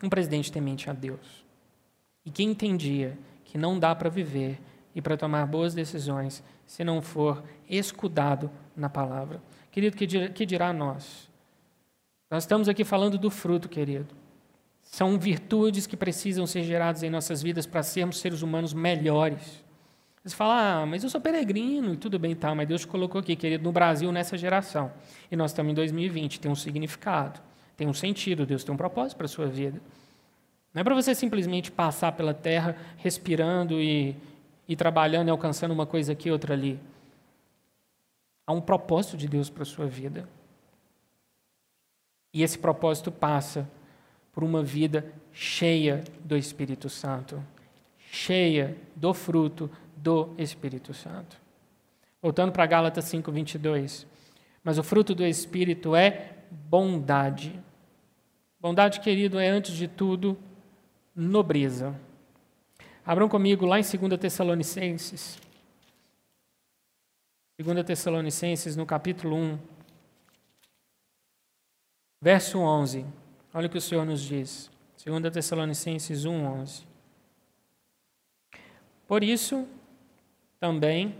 Speaker 1: Um presidente temente a Deus. E quem entendia que não dá para viver e para tomar boas decisões se não for escudado na palavra. Querido, que dirá, que dirá nós? Nós estamos aqui falando do fruto, querido. São virtudes que precisam ser geradas em nossas vidas para sermos seres humanos melhores. Você fala, ah, mas eu sou peregrino e tudo bem, tá, mas Deus te colocou aqui, querido, no Brasil, nessa geração. E nós estamos em 2020, tem um significado, tem um sentido, Deus tem um propósito para a sua vida. Não é para você simplesmente passar pela terra respirando e, e trabalhando e alcançando uma coisa aqui, outra ali. Há um propósito de Deus para a sua vida. E esse propósito passa por uma vida cheia do Espírito Santo, cheia do fruto do Espírito Santo. Voltando para Gálatas 5, 22. Mas o fruto do Espírito é bondade. Bondade, querido, é antes de tudo nobreza. Abram comigo lá em 2 Tessalonicenses. 2 Tessalonicenses, no capítulo 1, verso 11. Olha o que o Senhor nos diz. 2 Tessalonicenses 1, 11. Por isso, também,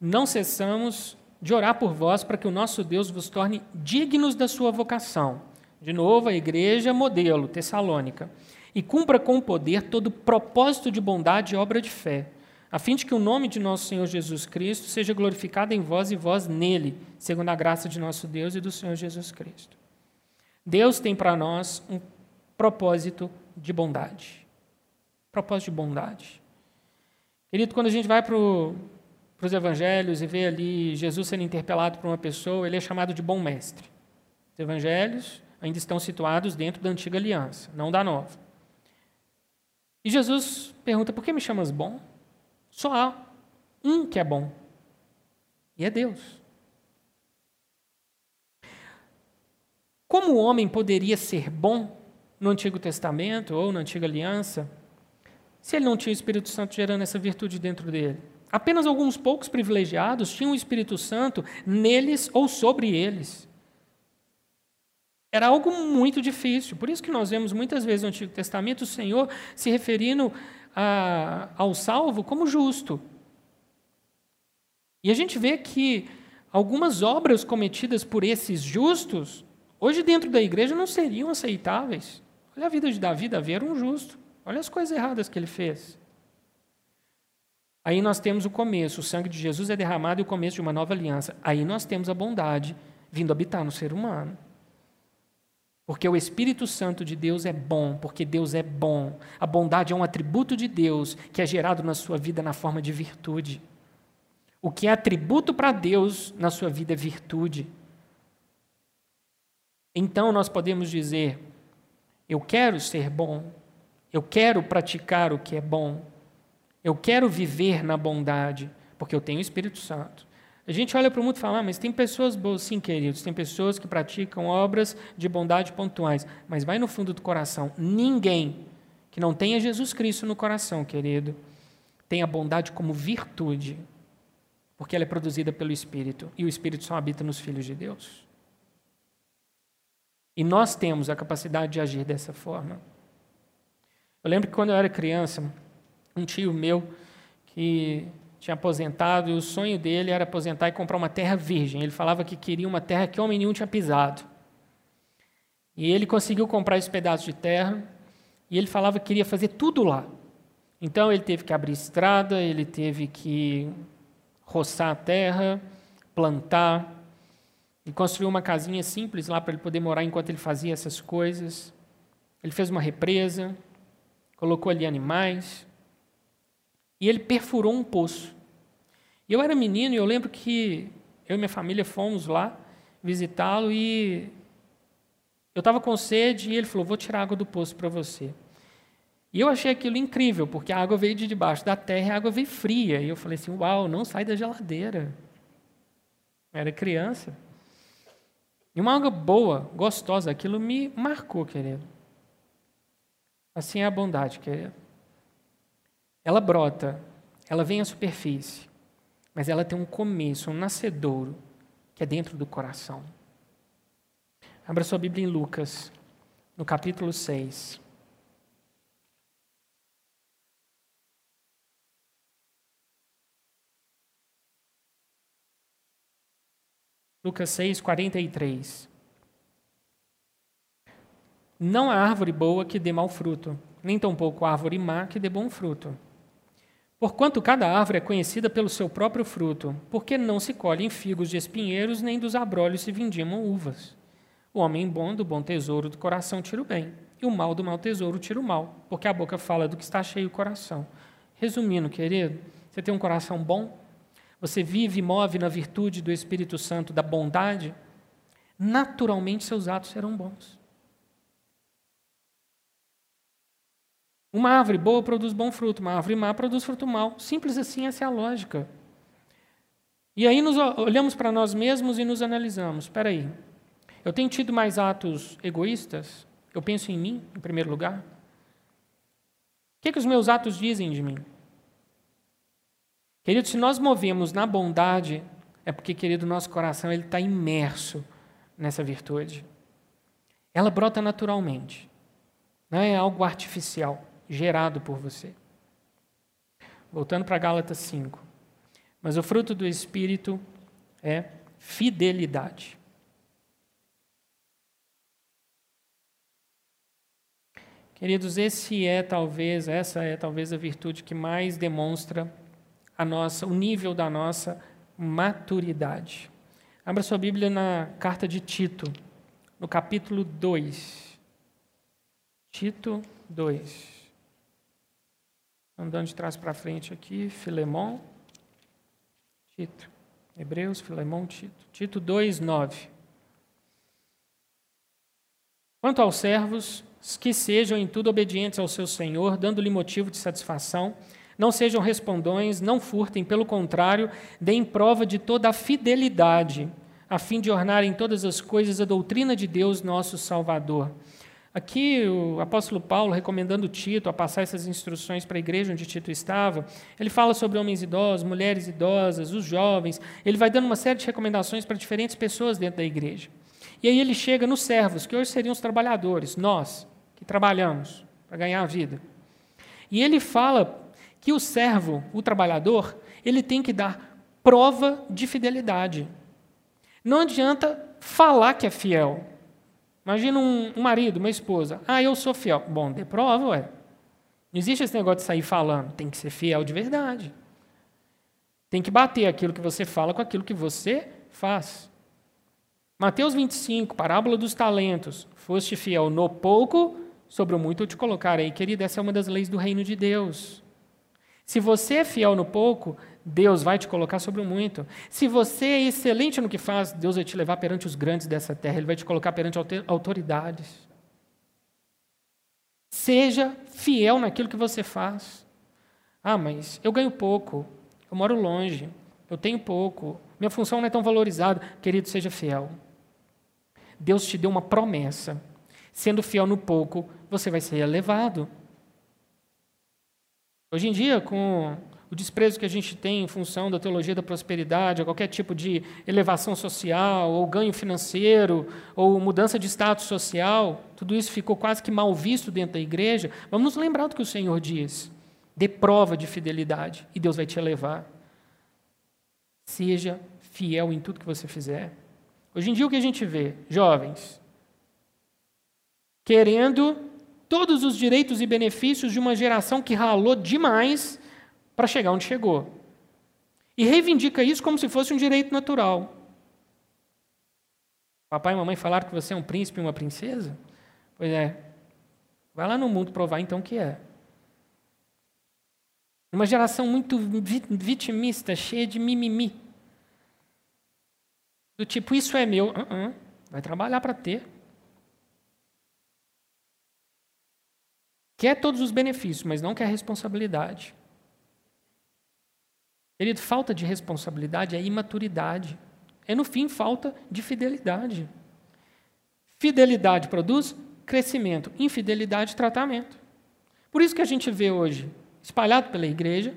Speaker 1: não cessamos de orar por vós para que o nosso Deus vos torne dignos da sua vocação. De novo, a igreja modelo, Tessalônica. E cumpra com poder todo propósito de bondade e obra de fé, a fim de que o nome de nosso Senhor Jesus Cristo seja glorificado em vós e vós nele, segundo a graça de nosso Deus e do Senhor Jesus Cristo. Deus tem para nós um propósito de bondade. Propósito de bondade. Querido, quando a gente vai para os evangelhos e vê ali Jesus sendo interpelado por uma pessoa, ele é chamado de bom mestre. Os evangelhos ainda estão situados dentro da antiga aliança, não da nova. E Jesus pergunta: por que me chamas bom? Só há um que é bom, e é Deus. Como o homem poderia ser bom no Antigo Testamento ou na Antiga Aliança? se ele não tinha o Espírito Santo gerando essa virtude dentro dele? Apenas alguns poucos privilegiados tinham o Espírito Santo neles ou sobre eles. Era algo muito difícil. Por isso que nós vemos muitas vezes no Antigo Testamento o Senhor se referindo a, ao salvo como justo. E a gente vê que algumas obras cometidas por esses justos, hoje dentro da igreja, não seriam aceitáveis. Olha a vida de Davi, Davi era um justo. Olha as coisas erradas que ele fez. Aí nós temos o começo, o sangue de Jesus é derramado e o começo de uma nova aliança. Aí nós temos a bondade vindo habitar no ser humano. Porque o Espírito Santo de Deus é bom, porque Deus é bom. A bondade é um atributo de Deus que é gerado na sua vida na forma de virtude. O que é atributo para Deus na sua vida é virtude. Então nós podemos dizer: eu quero ser bom, eu quero praticar o que é bom. Eu quero viver na bondade, porque eu tenho o Espírito Santo. A gente olha para o mundo e fala, ah, mas tem pessoas boas, sim, queridos, tem pessoas que praticam obras de bondade pontuais, mas vai no fundo do coração. Ninguém que não tenha Jesus Cristo no coração, querido, tem a bondade como virtude, porque ela é produzida pelo Espírito, e o Espírito só habita nos filhos de Deus. E nós temos a capacidade de agir dessa forma. Eu lembro que quando eu era criança, um tio meu que tinha aposentado e o sonho dele era aposentar e comprar uma terra virgem. Ele falava que queria uma terra que homem nenhum tinha pisado. E ele conseguiu comprar esse pedaço de terra e ele falava que queria fazer tudo lá. Então ele teve que abrir estrada, ele teve que roçar a terra, plantar e construir uma casinha simples lá para ele poder morar enquanto ele fazia essas coisas. Ele fez uma represa, colocou ali animais, e ele perfurou um poço. E eu era menino e eu lembro que eu e minha família fomos lá visitá-lo e eu estava com sede e ele falou: Vou tirar água do poço para você. E eu achei aquilo incrível, porque a água veio de debaixo da terra e a água veio fria. E eu falei assim: Uau, não sai da geladeira. Eu era criança. E uma água boa, gostosa, aquilo me marcou, querido. Assim é a bondade, querido. Ela brota, ela vem à superfície, mas ela tem um começo, um nascedouro, que é dentro do coração. Abra sua Bíblia em Lucas, no capítulo 6. Lucas 6, 43. Não há árvore boa que dê mau fruto, nem tampouco árvore má que dê bom fruto. Porquanto cada árvore é conhecida pelo seu próprio fruto, porque não se colhem figos de espinheiros, nem dos abrolhos se vindimam uvas. O homem bom do bom tesouro do coração tira o bem, e o mal do mau tesouro tira o mal, porque a boca fala do que está cheio o coração. Resumindo, querido, você tem um coração bom? Você vive e move na virtude do Espírito Santo, da bondade? Naturalmente seus atos serão bons. Uma árvore boa produz bom fruto, uma árvore má produz fruto mau. Simples assim, essa é a lógica. E aí nos olhamos para nós mesmos e nos analisamos. Espera aí, eu tenho tido mais atos egoístas? Eu penso em mim, em primeiro lugar? O que, é que os meus atos dizem de mim? Querido, se nós movemos na bondade, é porque, querido, nosso coração ele está imerso nessa virtude. Ela brota naturalmente, não é algo artificial gerado por você. Voltando para Gálatas 5. Mas o fruto do Espírito é fidelidade. Queridos, esse é talvez, essa é talvez a virtude que mais demonstra a nossa, o nível da nossa maturidade. Abra sua Bíblia na carta de Tito, no capítulo 2. Tito 2 andando de trás para frente aqui, Filemon, Tito. Hebreus, Filemon, Tito. Tito 2, 9. Quanto aos servos, que sejam em tudo obedientes ao seu Senhor, dando-lhe motivo de satisfação, não sejam respondões, não furtem, pelo contrário, deem prova de toda a fidelidade, a fim de ornar em todas as coisas a doutrina de Deus, nosso Salvador. Aqui o apóstolo Paulo, recomendando Tito a passar essas instruções para a igreja onde Tito estava, ele fala sobre homens idosos, mulheres idosas, os jovens, ele vai dando uma série de recomendações para diferentes pessoas dentro da igreja. E aí ele chega nos servos, que hoje seriam os trabalhadores, nós, que trabalhamos para ganhar a vida. E ele fala que o servo, o trabalhador, ele tem que dar prova de fidelidade. Não adianta falar que é fiel, Imagina um, um, marido, uma esposa. Ah, eu sou fiel. Bom, dê prova, ué. Não existe esse negócio de sair falando. Tem que ser fiel de verdade. Tem que bater aquilo que você fala com aquilo que você faz. Mateus 25, parábola dos talentos. Foste fiel no pouco, sobre o muito eu te colocarei. Querida, essa é uma das leis do reino de Deus. Se você é fiel no pouco, Deus vai te colocar sobre o muito. Se você é excelente no que faz, Deus vai te levar perante os grandes dessa terra, Ele vai te colocar perante autoridades. Seja fiel naquilo que você faz. Ah, mas eu ganho pouco, eu moro longe, eu tenho pouco, minha função não é tão valorizada. Querido, seja fiel. Deus te deu uma promessa. Sendo fiel no pouco, você vai ser elevado. Hoje em dia, com o desprezo que a gente tem em função da teologia da prosperidade, a qualquer tipo de elevação social, ou ganho financeiro, ou mudança de status social, tudo isso ficou quase que mal visto dentro da igreja. Vamos nos lembrar do que o Senhor diz. Dê prova de fidelidade e Deus vai te elevar. Seja fiel em tudo que você fizer. Hoje em dia o que a gente vê? Jovens querendo todos os direitos e benefícios de uma geração que ralou demais para chegar onde chegou. E reivindica isso como se fosse um direito natural. Papai e mamãe falaram que você é um príncipe e uma princesa? Pois é. Vai lá no mundo provar então que é. Uma geração muito vitimista, cheia de mimimi. Do tipo, isso é meu. Uh -uh. Vai trabalhar para ter. Quer todos os benefícios, mas não quer responsabilidade. Querido, falta de responsabilidade é imaturidade. É, no fim, falta de fidelidade. Fidelidade produz crescimento, infidelidade, tratamento. Por isso que a gente vê hoje, espalhado pela igreja,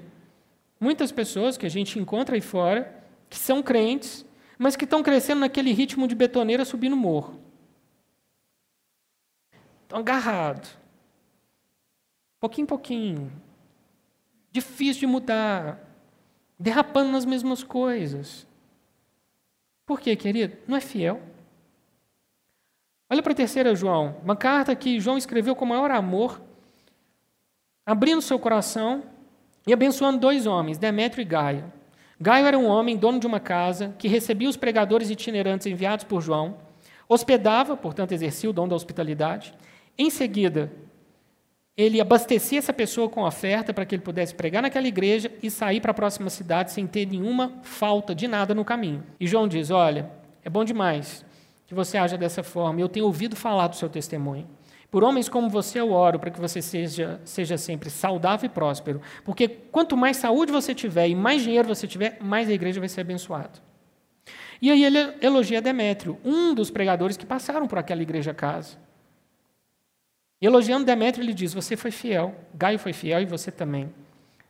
Speaker 1: muitas pessoas que a gente encontra aí fora, que são crentes, mas que estão crescendo naquele ritmo de betoneira subindo morro. Estão agarrados. Pouquinho em pouquinho. Difícil de mudar derrapando nas mesmas coisas. Por quê, querido? Não é fiel. Olha para a terceira João, uma carta que João escreveu com maior amor, abrindo seu coração e abençoando dois homens, Demétrio e Gaio. Gaio era um homem, dono de uma casa, que recebia os pregadores itinerantes enviados por João, hospedava, portanto, exercia o dom da hospitalidade. Em seguida, ele abastecia essa pessoa com oferta para que ele pudesse pregar naquela igreja e sair para a próxima cidade sem ter nenhuma falta de nada no caminho. E João diz: Olha, é bom demais que você haja dessa forma. Eu tenho ouvido falar do seu testemunho. Por homens como você eu oro para que você seja, seja sempre saudável e próspero. Porque quanto mais saúde você tiver e mais dinheiro você tiver, mais a igreja vai ser abençoada. E aí ele elogia Demétrio, um dos pregadores que passaram por aquela igreja casa. Elogiando Demétrio, ele diz: Você foi fiel, Gaio foi fiel e você também.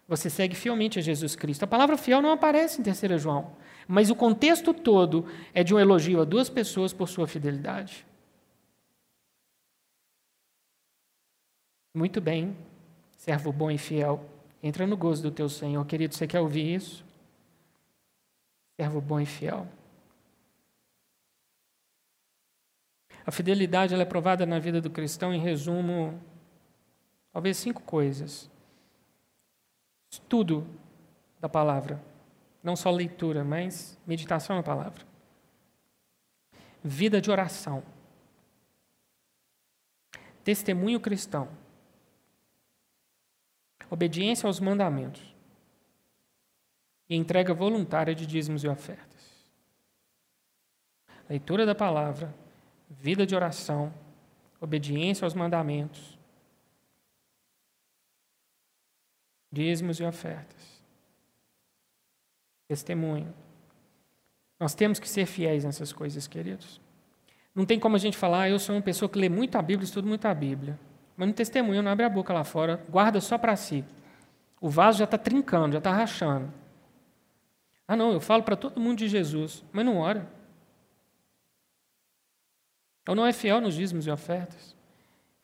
Speaker 1: Você segue fielmente a Jesus Cristo. A palavra fiel não aparece em 3 João, mas o contexto todo é de um elogio a duas pessoas por sua fidelidade. Muito bem, servo bom e fiel, entra no gozo do teu Senhor. Querido, você quer ouvir isso? Servo bom e fiel. A fidelidade é provada na vida do cristão, em resumo, talvez cinco coisas. Estudo da palavra, não só leitura, mas meditação na palavra. Vida de oração. Testemunho cristão. Obediência aos mandamentos. E entrega voluntária de dízimos e ofertas. Leitura da palavra, vida de oração, obediência aos mandamentos, dízimos e ofertas, testemunho. Nós temos que ser fiéis nessas coisas, queridos. Não tem como a gente falar, ah, eu sou uma pessoa que lê muito a Bíblia, estudo muito a Bíblia. Mas no testemunho não abre a boca lá fora, guarda só para si. O vaso já está trincando, já está rachando. Ah, não, eu falo para todo mundo de Jesus, mas não ora. Ou não é fiel nos dízimos e ofertas.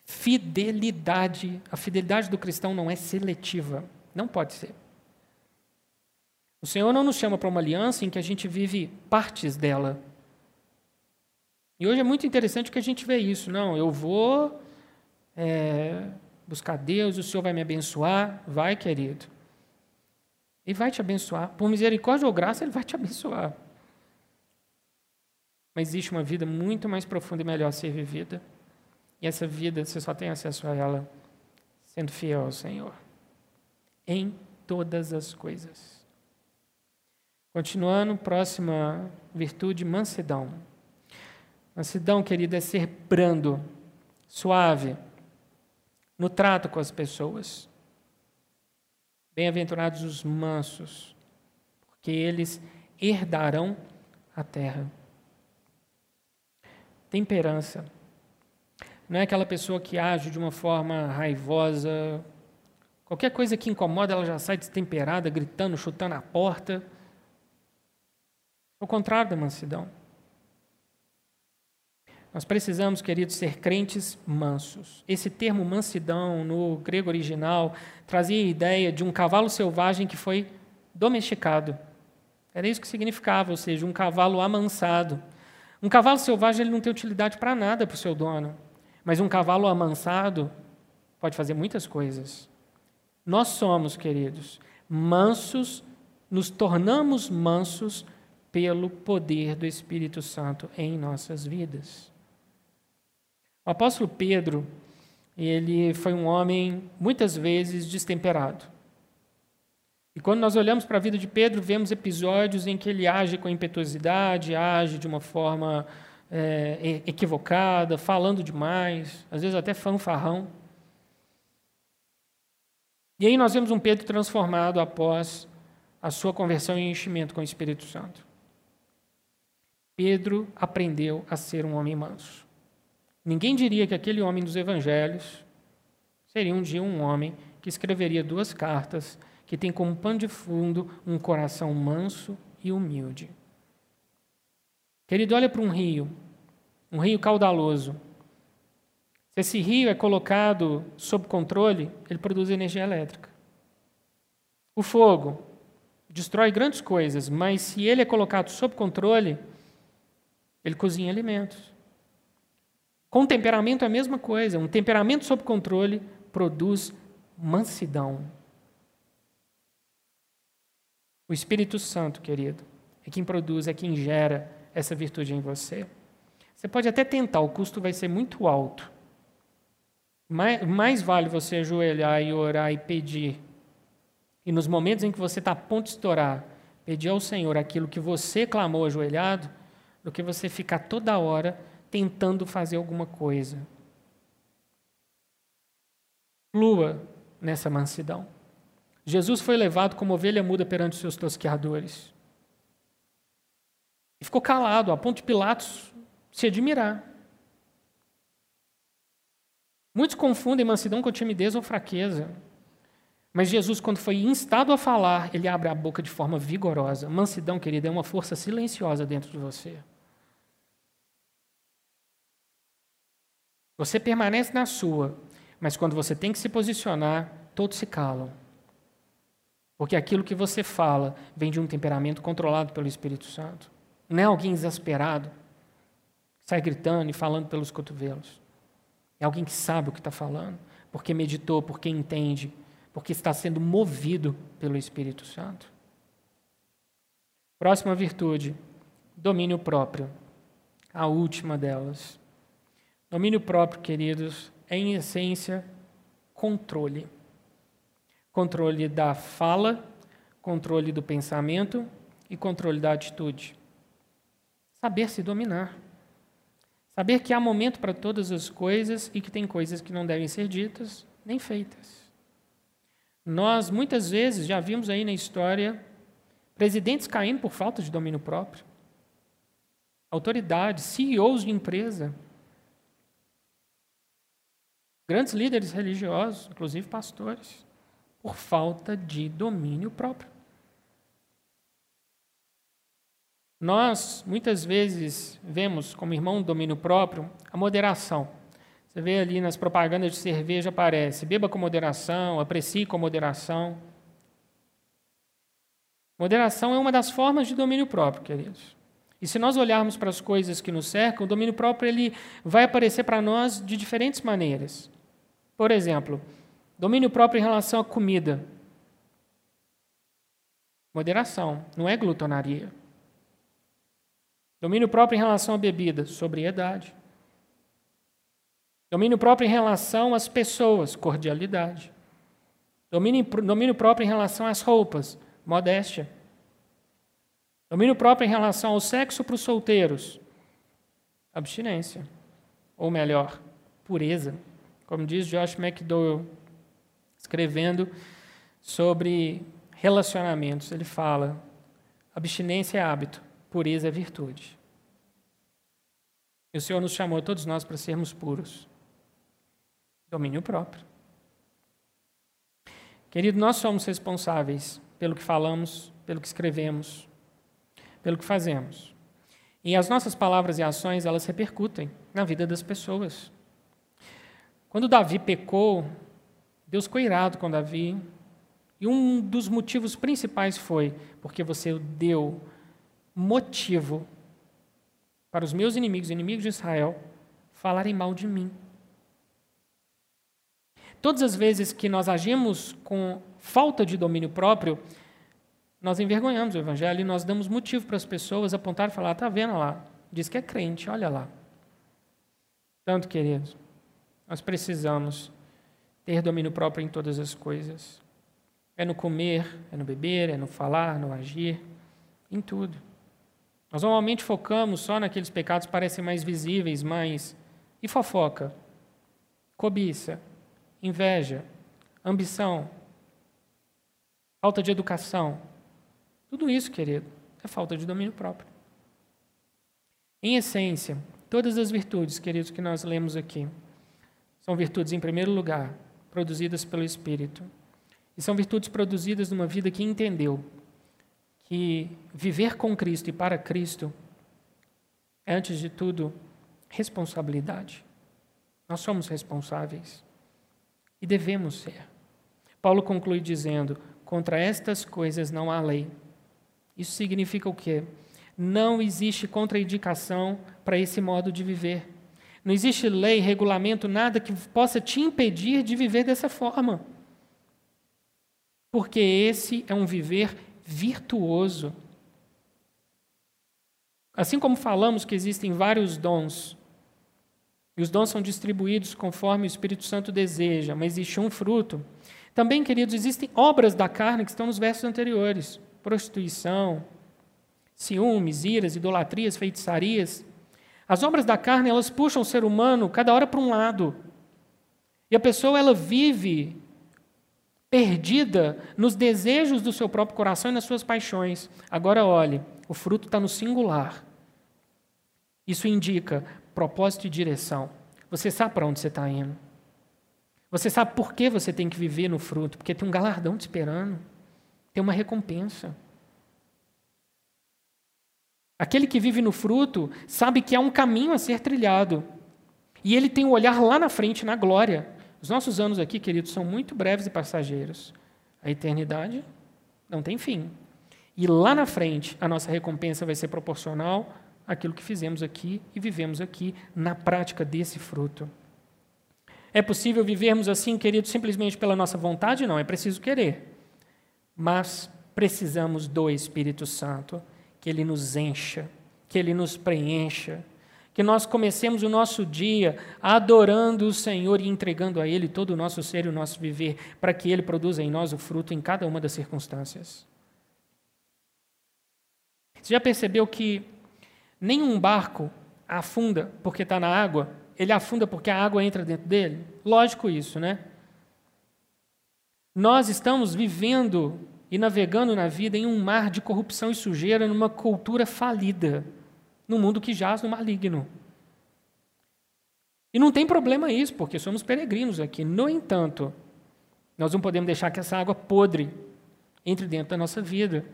Speaker 1: Fidelidade. A fidelidade do cristão não é seletiva. Não pode ser. O Senhor não nos chama para uma aliança em que a gente vive partes dela. E hoje é muito interessante que a gente vê isso. Não, eu vou é, buscar Deus, o Senhor vai me abençoar. Vai, querido. Ele vai te abençoar. Por misericórdia ou graça, Ele vai te abençoar. Mas existe uma vida muito mais profunda e melhor a ser vivida. E essa vida você só tem acesso a ela sendo fiel ao Senhor. Em todas as coisas. Continuando, próxima virtude, mansidão. Mansidão, querido, é ser brando, suave, no trato com as pessoas. Bem-aventurados os mansos, porque eles herdarão a terra temperança. Não é aquela pessoa que age de uma forma raivosa. Qualquer coisa que incomoda, ela já sai destemperada, gritando, chutando a porta. É o contrário da mansidão. Nós precisamos, queridos, ser crentes mansos. Esse termo mansidão, no grego original, trazia a ideia de um cavalo selvagem que foi domesticado. Era isso que significava, ou seja, um cavalo amansado. Um cavalo selvagem ele não tem utilidade para nada para o seu dono, mas um cavalo amansado pode fazer muitas coisas. Nós somos, queridos, mansos, nos tornamos mansos pelo poder do Espírito Santo em nossas vidas. O apóstolo Pedro, ele foi um homem muitas vezes destemperado. E quando nós olhamos para a vida de Pedro, vemos episódios em que ele age com impetuosidade, age de uma forma é, equivocada, falando demais, às vezes até fanfarrão. E aí nós vemos um Pedro transformado após a sua conversão e enchimento com o Espírito Santo. Pedro aprendeu a ser um homem manso. Ninguém diria que aquele homem dos evangelhos seria um dia um homem que escreveria duas cartas que tem como pano de fundo um coração manso e humilde. Querido, olha para um rio, um rio caudaloso. Se esse rio é colocado sob controle, ele produz energia elétrica. O fogo destrói grandes coisas, mas se ele é colocado sob controle, Ele cozinha alimentos. Com temperamento é a mesma coisa. Um temperamento sob controle produz mansidão. O Espírito Santo, querido, é quem produz, é quem gera essa virtude em você. Você pode até tentar, o custo vai ser muito alto. Mais, mais vale você ajoelhar e orar e pedir. E nos momentos em que você está a ponto de estourar, pedir ao Senhor aquilo que você clamou ajoelhado, do que você ficar toda hora tentando fazer alguma coisa. Flua nessa mansidão. Jesus foi levado como ovelha muda perante os seus tosqueadores. E ficou calado, a ponto de Pilatos se admirar. Muitos confundem mansidão com timidez ou fraqueza. Mas Jesus, quando foi instado a falar, ele abre a boca de forma vigorosa. Mansidão, querida, é uma força silenciosa dentro de você. Você permanece na sua, mas quando você tem que se posicionar, todos se calam. Porque aquilo que você fala vem de um temperamento controlado pelo Espírito Santo. Não é alguém exasperado, sai gritando e falando pelos cotovelos. É alguém que sabe o que está falando, porque meditou, porque entende, porque está sendo movido pelo Espírito Santo. Próxima virtude, domínio próprio. A última delas. Domínio próprio, queridos, é em essência controle. Controle da fala, controle do pensamento e controle da atitude. Saber se dominar. Saber que há momento para todas as coisas e que tem coisas que não devem ser ditas nem feitas. Nós, muitas vezes, já vimos aí na história presidentes caindo por falta de domínio próprio, autoridades, CEOs de empresa Grandes líderes religiosos, inclusive pastores, por falta de domínio próprio. Nós, muitas vezes, vemos como irmão domínio próprio a moderação. Você vê ali nas propagandas de cerveja, aparece: beba com moderação, aprecie com moderação. Moderação é uma das formas de domínio próprio, queridos. E se nós olharmos para as coisas que nos cercam, o domínio próprio ele vai aparecer para nós de diferentes maneiras. Por exemplo, domínio próprio em relação à comida. Moderação, não é glutonaria. Domínio próprio em relação à bebida, sobriedade. Domínio próprio em relação às pessoas, cordialidade. Domínio, domínio próprio em relação às roupas, modéstia. Domínio próprio em relação ao sexo para os solteiros, abstinência. Ou melhor, pureza. Como diz Josh McDowell, escrevendo sobre relacionamentos, ele fala: abstinência é hábito, pureza é virtude. E o Senhor nos chamou, todos nós, para sermos puros. Domínio próprio. Querido, nós somos responsáveis pelo que falamos, pelo que escrevemos, pelo que fazemos. E as nossas palavras e ações, elas repercutem na vida das pessoas. Quando Davi pecou, Deus ficou irado com Davi. E um dos motivos principais foi porque você deu motivo para os meus inimigos, inimigos de Israel, falarem mal de mim. Todas as vezes que nós agimos com falta de domínio próprio, nós envergonhamos o Evangelho e nós damos motivo para as pessoas apontar e falar: está vendo lá? Diz que é crente, olha lá. Tanto, queridos, nós precisamos ter domínio próprio em todas as coisas. É no comer, é no beber, é no falar, no agir, em tudo. Nós normalmente focamos só naqueles pecados que parecem mais visíveis, mas. E fofoca? Cobiça, inveja, ambição, falta de educação. Tudo isso, querido, é falta de domínio próprio. Em essência, todas as virtudes, queridos, que nós lemos aqui, são virtudes, em primeiro lugar, produzidas pelo Espírito. E são virtudes produzidas numa vida que entendeu que viver com Cristo e para Cristo é, antes de tudo, responsabilidade. Nós somos responsáveis e devemos ser. Paulo conclui dizendo: contra estas coisas não há lei. Isso significa o quê? Não existe contraindicação para esse modo de viver. Não existe lei, regulamento, nada que possa te impedir de viver dessa forma. Porque esse é um viver virtuoso. Assim como falamos que existem vários dons, e os dons são distribuídos conforme o Espírito Santo deseja, mas existe um fruto. Também, queridos, existem obras da carne que estão nos versos anteriores: prostituição, ciúmes, iras, idolatrias, feitiçarias. As obras da carne, elas puxam o ser humano cada hora para um lado. E a pessoa ela vive perdida nos desejos do seu próprio coração e nas suas paixões. Agora olhe, o fruto está no singular. Isso indica propósito e direção. Você sabe para onde você está indo. Você sabe por que você tem que viver no fruto, porque tem um galardão te esperando, tem uma recompensa. Aquele que vive no fruto sabe que há um caminho a ser trilhado. E ele tem o um olhar lá na frente, na glória. Os nossos anos aqui, queridos, são muito breves e passageiros. A eternidade não tem fim. E lá na frente, a nossa recompensa vai ser proporcional àquilo que fizemos aqui e vivemos aqui na prática desse fruto. É possível vivermos assim, queridos, simplesmente pela nossa vontade? Não, é preciso querer. Mas precisamos do Espírito Santo que Ele nos encha, que Ele nos preencha, que nós comecemos o nosso dia adorando o Senhor e entregando a Ele todo o nosso ser e o nosso viver, para que Ele produza em nós o fruto em cada uma das circunstâncias. Você já percebeu que nenhum barco afunda porque está na água, ele afunda porque a água entra dentro dele? Lógico isso, né? Nós estamos vivendo e navegando na vida em um mar de corrupção e sujeira, numa cultura falida, no mundo que jaz no maligno. E não tem problema isso, porque somos peregrinos aqui. No entanto, nós não podemos deixar que essa água podre entre dentro da nossa vida.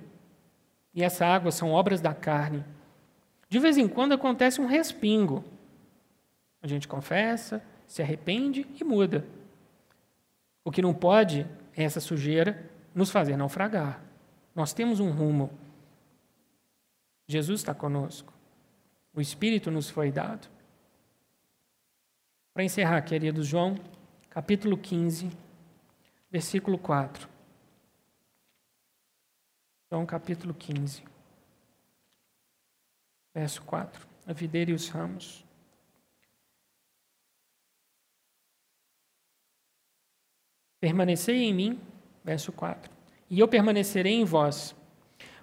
Speaker 1: E essa água são obras da carne. De vez em quando acontece um respingo. A gente confessa, se arrepende e muda. O que não pode é essa sujeira nos fazer naufragar. Nós temos um rumo. Jesus está conosco. O Espírito nos foi dado. Para encerrar, queridos, João, capítulo 15, versículo 4. João, capítulo 15, verso 4. A videira e os ramos. Permanecei em mim Verso 4. E eu permanecerei em vós.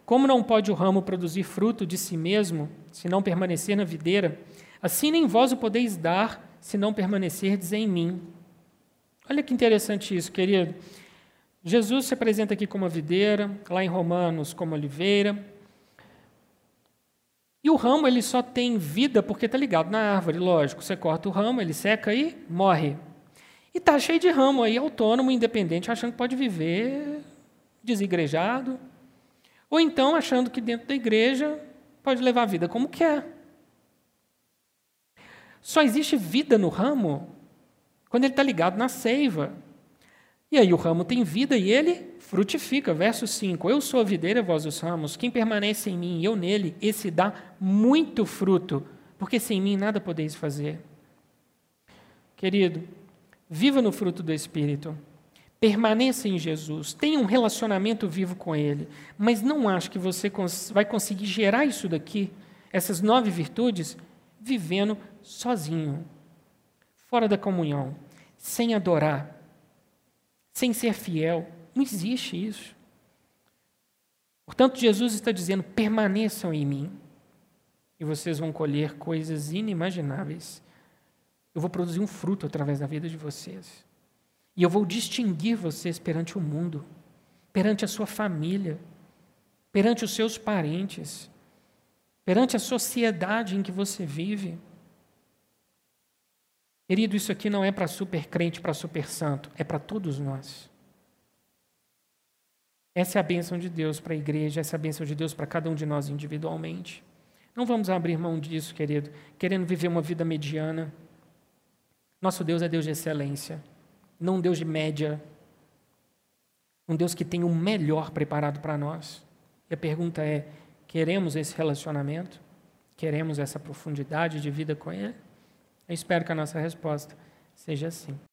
Speaker 1: Como não pode o ramo produzir fruto de si mesmo, se não permanecer na videira, assim nem vós o podeis dar, se não permanecerdes em mim. Olha que interessante isso, querido. Jesus se apresenta aqui como a videira, lá em Romanos como oliveira. E o ramo ele só tem vida porque está ligado na árvore, lógico. Você corta o ramo, ele seca e morre. E está cheio de ramo aí, autônomo, independente, achando que pode viver desigrejado. Ou então achando que dentro da igreja pode levar a vida como quer. Só existe vida no ramo quando ele está ligado na seiva. E aí o ramo tem vida e ele frutifica. Verso 5: Eu sou a videira, vós os ramos. Quem permanece em mim e eu nele, esse dá muito fruto, porque sem mim nada podeis fazer. Querido, Viva no fruto do Espírito. Permaneça em Jesus. Tenha um relacionamento vivo com Ele. Mas não acho que você vai conseguir gerar isso daqui, essas nove virtudes, vivendo sozinho, fora da comunhão, sem adorar, sem ser fiel. Não existe isso. Portanto, Jesus está dizendo: permaneçam em mim, e vocês vão colher coisas inimagináveis eu vou produzir um fruto através da vida de vocês. E eu vou distinguir vocês perante o mundo, perante a sua família, perante os seus parentes, perante a sociedade em que você vive. Querido, isso aqui não é para super crente, para super santo, é para todos nós. Essa é a bênção de Deus para a igreja, essa é a bênção de Deus para cada um de nós individualmente. Não vamos abrir mão disso, querido, querendo viver uma vida mediana, nosso Deus é Deus de excelência, não um Deus de média. Um Deus que tem o melhor preparado para nós. E a pergunta é: Queremos esse relacionamento? Queremos essa profundidade de vida com Ele? Eu espero que a nossa resposta seja sim.